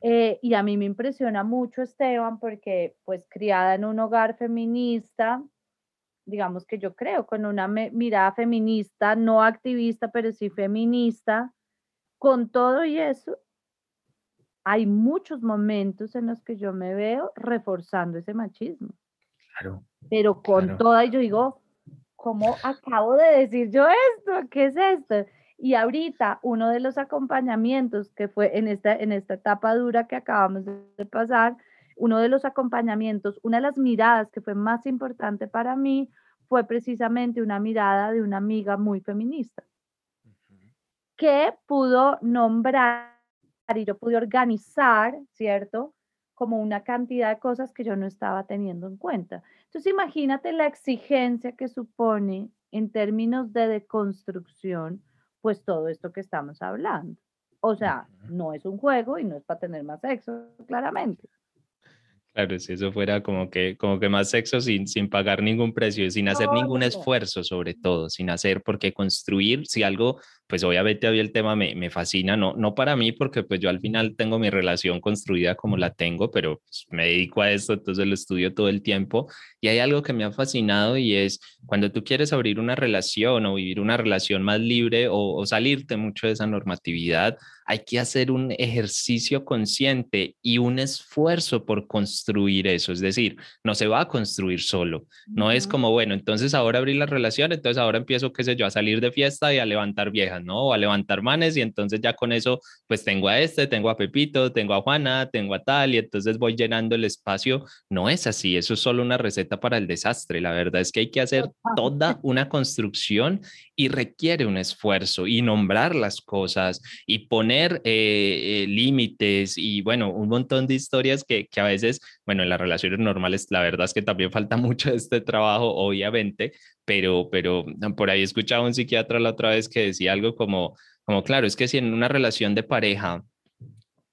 Eh, y a mí me impresiona mucho Esteban porque pues criada en un hogar feminista, digamos que yo creo con una mirada feminista, no activista, pero sí feminista, con todo y eso, hay muchos momentos en los que yo me veo reforzando ese machismo. Claro. Pero con toda, y yo digo, ¿cómo acabo de decir yo esto? ¿Qué es esto? Y ahorita uno de los acompañamientos que fue en esta, en esta etapa dura que acabamos de pasar, uno de los acompañamientos, una de las miradas que fue más importante para mí fue precisamente una mirada de una amiga muy feminista, que pudo nombrar y yo pude organizar, ¿cierto? Como una cantidad de cosas que yo no estaba teniendo en cuenta. Entonces, imagínate la exigencia que supone en términos de deconstrucción, pues todo esto que estamos hablando. O sea, no es un juego y no es para tener más sexo, claramente. Claro, si eso fuera como que, como que más sexo sin, sin pagar ningún precio, sin hacer ningún esfuerzo sobre todo, sin hacer, porque construir, si algo, pues obviamente hoy el tema me, me, fascina, no, no para mí, porque pues yo al final tengo mi relación construida como la tengo, pero pues, me dedico a esto, entonces lo estudio todo el tiempo. Y hay algo que me ha fascinado y es cuando tú quieres abrir una relación o vivir una relación más libre o, o salirte mucho de esa normatividad, hay que hacer un ejercicio consciente y un esfuerzo por construir eso. Es decir, no se va a construir solo. No es como, bueno, entonces ahora abrí la relación, entonces ahora empiezo, qué sé yo, a salir de fiesta y a levantar viejas ¿no? a levantar manes y entonces ya con eso, pues tengo a este, tengo a Pepito, tengo a Juana, tengo a tal y entonces voy llenando el espacio. No es así, eso es solo una receta para el desastre. La verdad es que hay que hacer toda una construcción y requiere un esfuerzo y nombrar las cosas y poner eh, eh, límites y bueno, un montón de historias que, que a veces, bueno, en las relaciones normales, la verdad es que también falta mucho de este trabajo, obviamente, pero, pero por ahí escuchaba un psiquiatra la otra vez que decía algo como, como, claro, es que si en una relación de pareja,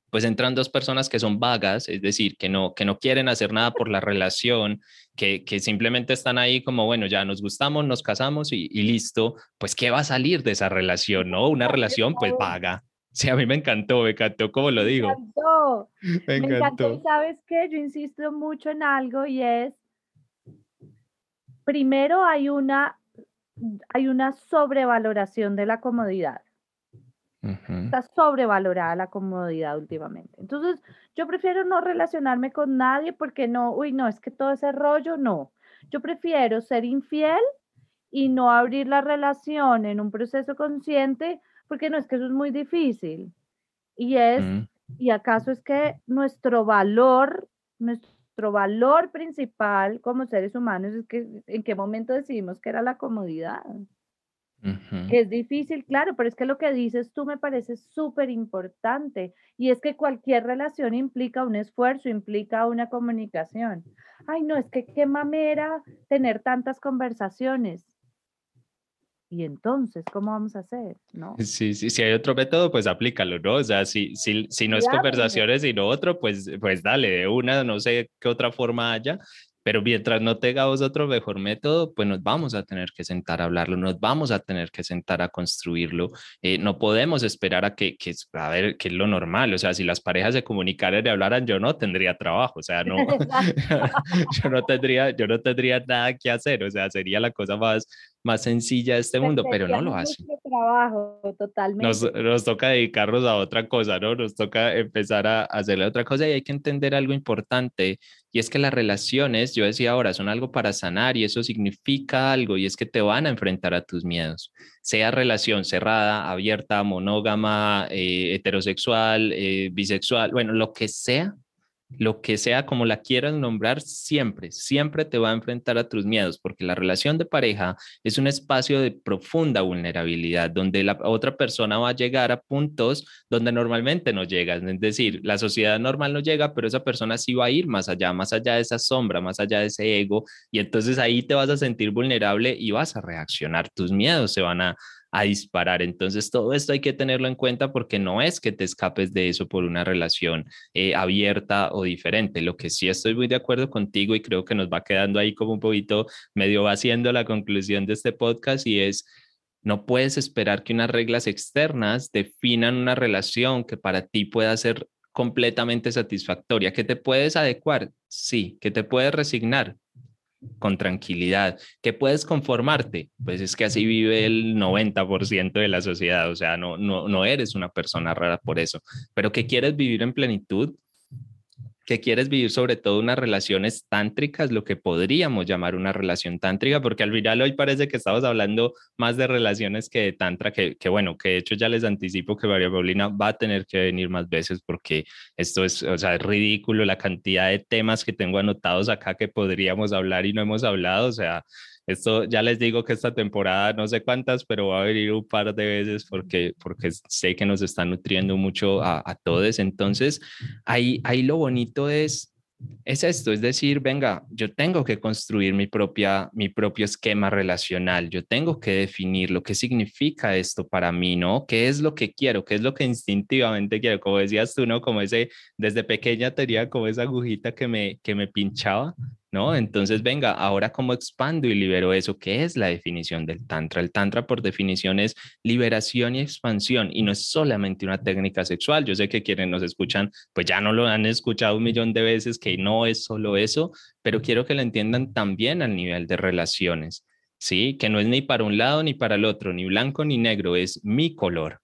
pues entran dos personas que son vagas, es decir, que no, que no quieren hacer nada por la relación, que, que simplemente están ahí como, bueno, ya nos gustamos, nos casamos y, y, listo, pues ¿qué va a salir de esa relación? ¿No? Una relación pues vaga. Sí, a mí me encantó, me encantó como lo digo. Me encantó. Me encantó. Me encantó. Sabes qué, yo insisto mucho en algo y es primero hay una, hay una sobrevaloración de la comodidad. Está sobrevalorada la comodidad últimamente. Entonces, yo prefiero no relacionarme con nadie porque no, uy, no, es que todo ese rollo, no. Yo prefiero ser infiel y no abrir la relación en un proceso consciente porque no es que eso es muy difícil. Y es, y acaso es que nuestro valor, nuestro nuestro valor principal como seres humanos es que en qué momento decidimos que era la comodidad. Que es difícil, claro, pero es que lo que dices tú me parece súper importante y es que cualquier relación implica un esfuerzo, implica una comunicación. Ay, no, es que qué mamera tener tantas conversaciones. Y entonces, ¿cómo vamos a hacer? ¿No? Sí, sí, si hay otro método, pues aplícalo, ¿no? O sea, si, si, si no es conversaciones y no otro, pues, pues dale, de una, no sé qué otra forma haya, pero mientras no tengamos otro mejor método, pues nos vamos a tener que sentar a hablarlo, nos vamos a tener que sentar a construirlo. Eh, no podemos esperar a que, que, a ver, qué es lo normal. O sea, si las parejas se comunicaran y hablaran, yo no tendría trabajo. O sea, no, yo no tendría, yo no tendría nada que hacer. O sea, sería la cosa más, más sencilla de este mundo, pero no lo hacen. Trabajo, totalmente. Nos, nos, toca dedicarnos a otra cosa, ¿no? Nos toca empezar a hacerle otra cosa y hay que entender algo importante y es que las relaciones, yo decía ahora, son algo para sanar y eso significa algo y es que te van a enfrentar a tus miedos, sea relación cerrada, abierta, monógama, eh, heterosexual, eh, bisexual, bueno, lo que sea, lo que sea como la quieras nombrar, siempre, siempre te va a enfrentar a tus miedos, porque la relación de pareja es un espacio de profunda vulnerabilidad, donde la otra persona va a llegar a puntos donde normalmente no llegan. Es decir, la sociedad normal no llega, pero esa persona sí va a ir más allá, más allá de esa sombra, más allá de ese ego, y entonces ahí te vas a sentir vulnerable y vas a reaccionar. Tus miedos se van a, a disparar. Entonces, todo esto hay que tenerlo en cuenta porque no es que te escapes de eso por una relación eh, abierta o diferente. Lo que sí estoy muy de acuerdo contigo y creo que nos va quedando ahí como un poquito medio va haciendo la conclusión de este podcast y es... No puedes esperar que unas reglas externas definan una relación que para ti pueda ser completamente satisfactoria, que te puedes adecuar, sí, que te puedes resignar, con tranquilidad, que puedes conformarte, pues es que así vive el 90% de la sociedad, o sea, no, no, no eres una persona rara por eso, pero que quieres vivir en plenitud, que quieres vivir sobre todo unas relaciones tántricas, lo que podríamos llamar una relación tántrica, porque al final hoy parece que estamos hablando más de relaciones que de tantra, que, que bueno, que de hecho ya les anticipo que María Paulina va a tener que venir más veces porque esto es, o sea, es ridículo la cantidad de temas que tengo anotados acá que podríamos hablar y no hemos hablado, o sea, esto ya les digo que esta temporada no sé cuántas, pero va a venir un par de veces porque, porque sé que nos está nutriendo mucho a, a todos. Entonces, ahí, ahí lo bonito es es esto, es decir, venga, yo tengo que construir mi, propia, mi propio esquema relacional, yo tengo que definir lo que significa esto para mí, ¿no? ¿Qué es lo que quiero? ¿Qué es lo que instintivamente quiero? Como decías tú, ¿no? Como ese, desde pequeña tenía como esa agujita que me, que me pinchaba ¿no? Entonces, venga, ahora cómo expando y libero eso, ¿qué es la definición del Tantra? El Tantra por definición es liberación y expansión y no es solamente una técnica sexual. Yo sé que quienes nos escuchan, pues ya no lo han escuchado un millón de veces, que no es solo eso, pero quiero que lo entiendan también al nivel de relaciones, ¿sí? Que no es ni para un lado ni para el otro, ni blanco ni negro, es mi color,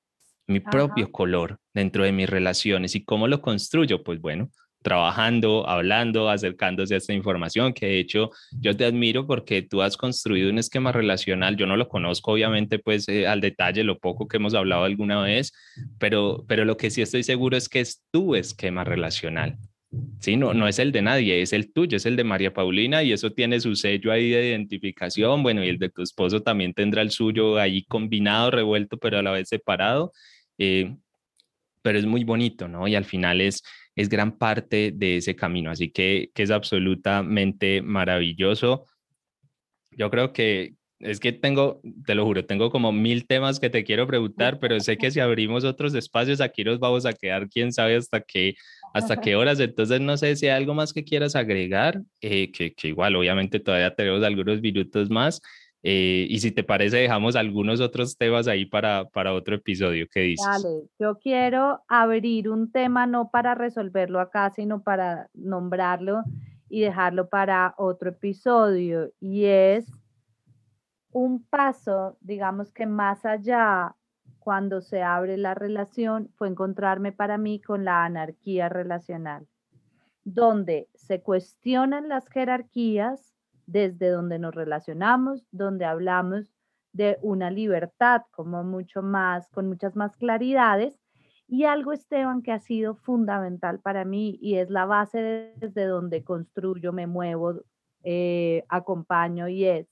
mi propio color dentro de mis relaciones. ¿Y cómo lo construyo? Pues bueno, trabajando, hablando, acercándose a esta información, que de hecho yo te admiro porque tú has construido un esquema relacional, yo no lo conozco obviamente pues eh, al detalle, lo poco que hemos hablado alguna vez, pero, pero lo que sí estoy seguro es que es tu esquema relacional. Sí, no, no es el de nadie, es el tuyo, es el de María Paulina y eso tiene su sello ahí de identificación, bueno, y el de tu esposo también tendrá el suyo ahí combinado, revuelto, pero a la vez separado. Eh, pero es muy bonito, ¿no? Y al final es, es gran parte de ese camino, así que, que es absolutamente maravilloso. Yo creo que es que tengo, te lo juro, tengo como mil temas que te quiero preguntar, pero sé que si abrimos otros espacios aquí nos vamos a quedar, quién sabe hasta qué, hasta qué horas. Entonces, no sé si hay algo más que quieras agregar, eh, que, que, igual, obviamente, todavía tenemos algunos minutos más. Eh, y si te parece, dejamos algunos otros temas ahí para, para otro episodio. ¿Qué dices? Dale, yo quiero abrir un tema no para resolverlo acá, sino para nombrarlo y dejarlo para otro episodio. Y es un paso, digamos que más allá, cuando se abre la relación, fue encontrarme para mí con la anarquía relacional, donde se cuestionan las jerarquías desde donde nos relacionamos, donde hablamos de una libertad como mucho más, con muchas más claridades. Y algo, Esteban, que ha sido fundamental para mí y es la base desde donde construyo, me muevo, eh, acompaño y es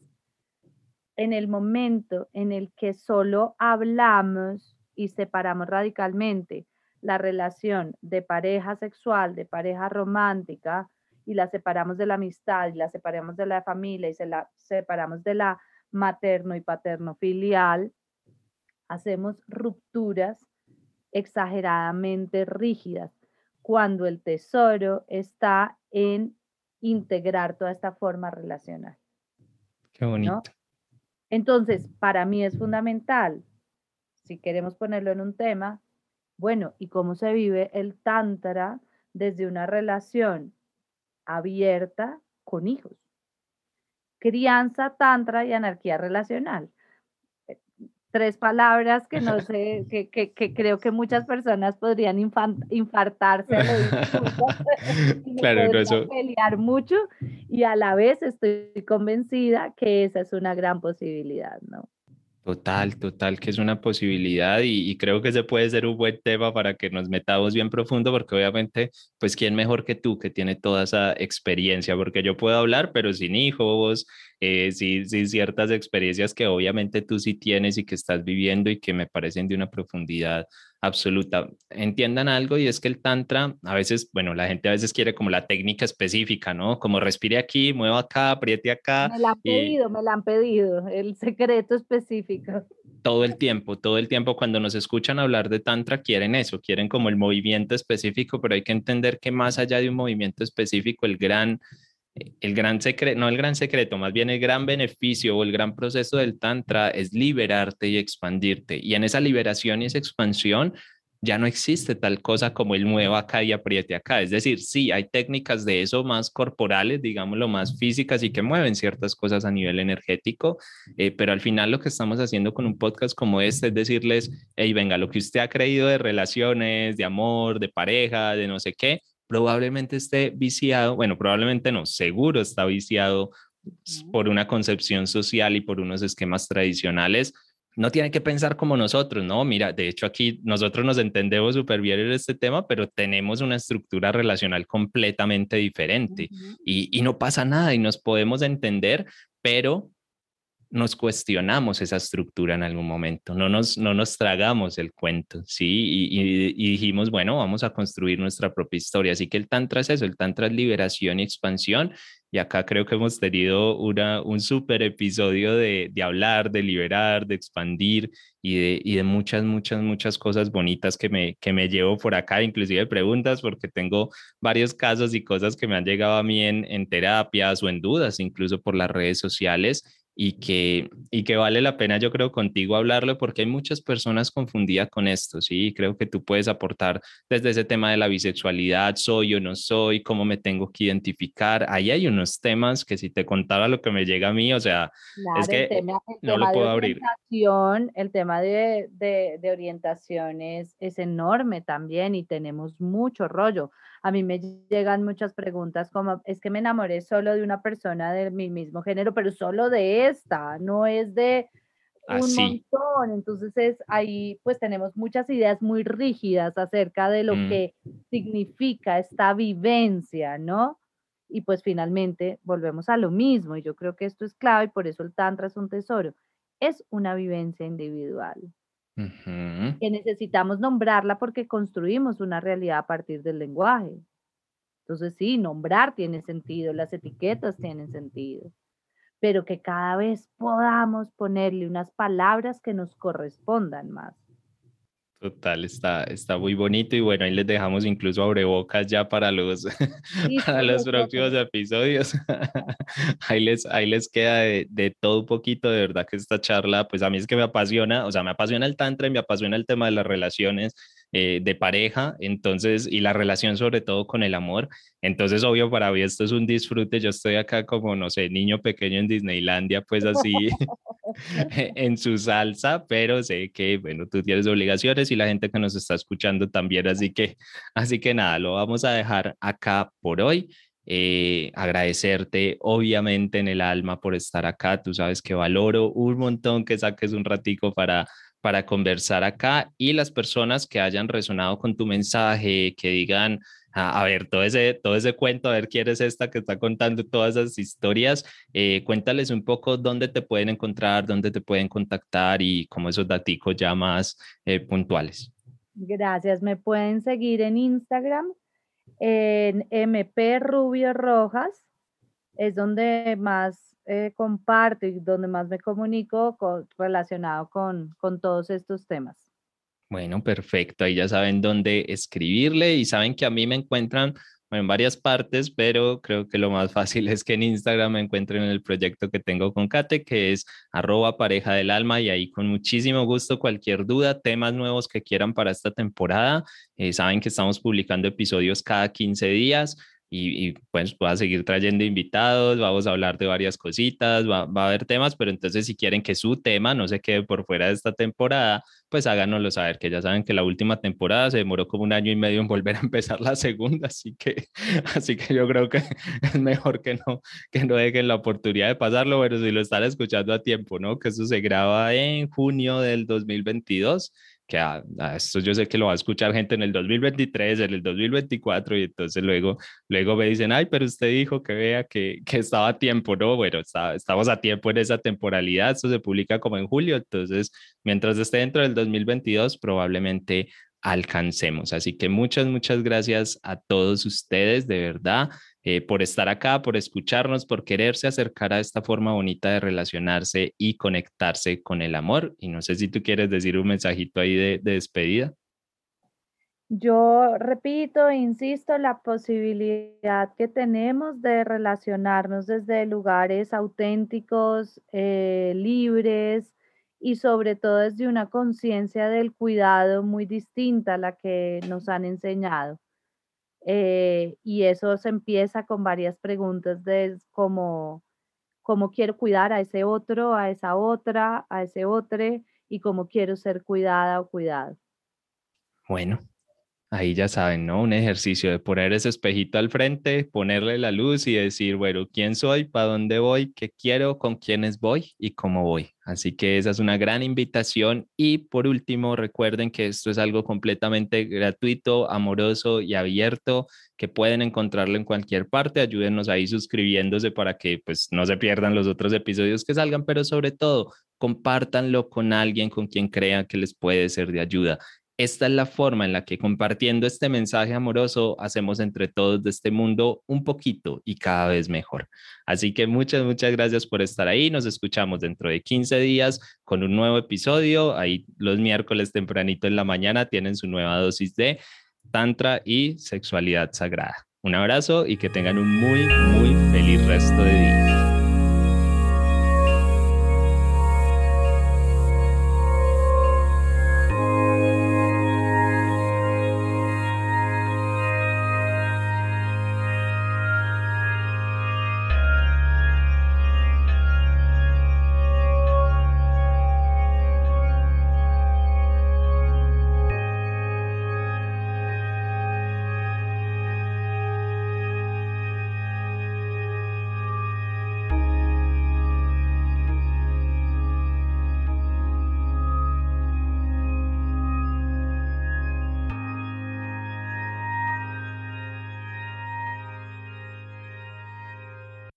en el momento en el que solo hablamos y separamos radicalmente la relación de pareja sexual, de pareja romántica, y la separamos de la amistad y la separamos de la familia y se la separamos de la materno y paterno filial, hacemos rupturas exageradamente rígidas cuando el tesoro está en integrar toda esta forma relacional. Qué bonito. Entonces, para mí es fundamental, si queremos ponerlo en un tema, bueno, ¿y cómo se vive el tantra desde una relación abierta con hijos. Crianza, tantra y anarquía relacional. Eh, tres palabras que no sé, que, que, que creo que muchas personas podrían infartarse. claro, eso. Pelear mucho y a la vez estoy convencida que esa es una gran posibilidad, ¿no? Total, total, que es una posibilidad y, creo que ese puede ser un buen tema para que nos metamos bien profundo, porque obviamente, pues, ¿quién mejor que tú que tiene toda esa experiencia? Porque yo puedo hablar, pero sin hijos, eh, sin, sin ciertas experiencias que obviamente tú sí tienes y que estás viviendo y que me parecen de una profundidad absoluta. Entiendan algo y es que el tantra, a veces, bueno, la gente a veces quiere como la técnica específica, ¿no? Como respire aquí, mueva acá, apriete acá. Me la han pedido, me la han pedido, el secreto específico. Todo el tiempo, todo el tiempo cuando nos escuchan hablar de tantra quieren eso, quieren como el movimiento específico, pero hay que entender que más allá de un movimiento específico, el gran el gran secreto, no el gran secreto, más bien el gran beneficio o el gran proceso del Tantra es liberarte y expandirte. Y en esa liberación y esa expansión ya no existe tal cosa como el mueva acá y apriete acá. Es decir, sí, hay técnicas de eso más corporales, digámoslo, más físicas y que mueven ciertas cosas a nivel energético, eh, pero al final lo que estamos haciendo con un podcast como este es decirles, hey, venga, lo que usted ha creído de relaciones, de amor, de pareja, de no sé qué, probablemente esté viciado, bueno, probablemente no, seguro está viciado por una concepción social y por unos esquemas tradicionales no tiene que pensar como nosotros, ¿no? Mira, de hecho aquí nosotros nos entendemos súper bien en este tema, pero tenemos una estructura relacional completamente diferente y, y no pasa nada y nos podemos entender, pero nos cuestionamos esa estructura en algún momento, no nos, no nos tragamos el cuento, ¿sí? Y, y, dijimos, bueno, vamos a construir nuestra propia historia. Así que el Tantra es eso, el Tantra es liberación y expansión y acá creo que hemos tenido una, un súper episodio de, de, hablar, de liberar, de expandir y de, y de, muchas, muchas, muchas cosas bonitas que me, que me llevo por acá, inclusive preguntas, porque tengo varios casos y cosas que me han llegado a mí en, en terapias o en dudas, incluso por las redes sociales y que, y que vale la pena, yo creo, contigo hablarlo porque hay muchas personas confundidas con esto, ¿sí? Creo que tú puedes aportar desde ese tema de la bisexualidad, soy o no soy, cómo me tengo que identificar. Ahí hay unos temas que si te contara lo que me llega a mí, o sea, es que no lo puedo abrir. El tema de, de, de orientación es, es enorme también y tenemos mucho rollo a mí me llegan muchas preguntas como, es que me enamoré solo de una persona de mi mismo género, pero solo de esta, no es de un montón. Entonces es ahí pues tenemos muchas ideas muy rígidas acerca de lo mm. que significa esta vivencia, ¿no? Y pues finalmente volvemos a lo mismo y yo creo que esto es clave y por eso el tantra es un tesoro. Es una vivencia individual que necesitamos nombrarla porque construimos una realidad a partir del lenguaje. Entonces sí, nombrar tiene sentido, las etiquetas tienen sentido, pero que cada vez podamos ponerle unas palabras que nos correspondan más. Total, está, está muy bonito y bueno, ahí les dejamos incluso abrebocas ya para los, para los próximos episodios. ahí, les, ahí les queda de, de, todo un poquito, de verdad que esta charla, pues a mí es que me apasiona, o sea, me apasiona el tantra y me apasiona el tema de las relaciones eh, de pareja, entonces, y la relación sobre todo con el amor. Entonces, obvio, para mí esto es un disfrute. Yo estoy acá como, no sé, niño pequeño en Disneylandia, pues así, en su salsa, pero sé que, bueno, tú tienes obligaciones y la gente que nos está escuchando también, así que, así que nada, lo vamos a dejar acá por hoy. Eh, agradecerte obviamente en el alma por estar acá. Tú sabes que valoro un montón que saques un ratico para para conversar acá y las personas que hayan resonado con tu mensaje, que digan, ah, a, ver, todo ese, todo ese cuento, a ver quién es esta que está contando todas esas historias, eh, cuéntales un poco dónde te pueden encontrar, dónde te pueden contactar y como esos daticos ya más eh, puntuales. Gracias, me pueden seguir en Instagram en MP Rubio Rojas, es donde más eh, comparto y donde más me comunico relacionado con, con todos estos temas. Bueno, perfecto. Ahí ya saben dónde escribirle y saben que a mí me encuentran en varias partes, pero creo que lo más fácil es que en Instagram me encuentren en el proyecto que tengo con Kate, que es arroba pareja del alma y ahí con muchísimo gusto cualquier duda, temas nuevos que quieran para esta temporada. Eh, saben que estamos publicando episodios cada 15 días y, pues voy a seguir trayendo invitados, vamos a hablar de varias cositas, va, va, a haber temas, pero entonces si quieren que su tema no se quede por fuera de esta temporada, pues háganoslo saber, que ya saben que la última temporada se demoró como un año y medio en volver a empezar la segunda, así que, así que yo creo que es mejor que no, que no dejen la oportunidad de pasarlo, pero si lo están escuchando a tiempo, ¿no? Que eso se graba en junio del 2022 que a, esto yo sé que lo va a escuchar gente en el 2023, en el 2024, y entonces luego, luego me dicen, ay, pero usted dijo que vea que, que estaba a tiempo, ¿no? Bueno, está, estamos a tiempo en esa temporalidad, esto se publica como en julio, entonces mientras esté dentro del 2022, probablemente alcancemos. Así que muchas, muchas gracias a todos ustedes, de verdad. Eh, por estar acá, por escucharnos, por quererse acercar a esta forma bonita de relacionarse y conectarse con el amor. Y no sé si tú quieres decir un mensajito ahí de, de despedida. Yo repito, insisto, la posibilidad que tenemos de relacionarnos desde lugares auténticos, eh, libres y sobre todo desde una conciencia del cuidado muy distinta a la que nos han enseñado. Eh, y eso se empieza con varias preguntas de cómo, cómo quiero cuidar a ese otro, a esa otra, a ese otro y cómo quiero ser cuidada o cuidado. Bueno, ahí ya saben, ¿no? Un ejercicio de poner ese espejito al frente, ponerle la luz y decir, bueno, ¿quién soy? ¿Para dónde voy? ¿Qué quiero? ¿Con quiénes voy? ¿Y cómo voy? Así que esa es una gran invitación. Y por último, recuerden que esto es algo completamente gratuito, amoroso y abierto, que pueden encontrarlo en cualquier parte. Ayúdenos ahí suscribiéndose para que pues no se pierdan los otros episodios que salgan, pero sobre todo, compártanlo con alguien con quien crean que les puede ser de ayuda. Esta es la forma en la que compartiendo este mensaje amoroso hacemos entre todos de este mundo un poquito y cada vez mejor. Así que muchas, muchas gracias por estar ahí. Nos escuchamos dentro de 15 días con un nuevo episodio. Ahí los miércoles tempranito en la mañana tienen su nueva dosis de Tantra y sexualidad sagrada. Un abrazo y que tengan un muy, muy feliz resto de día.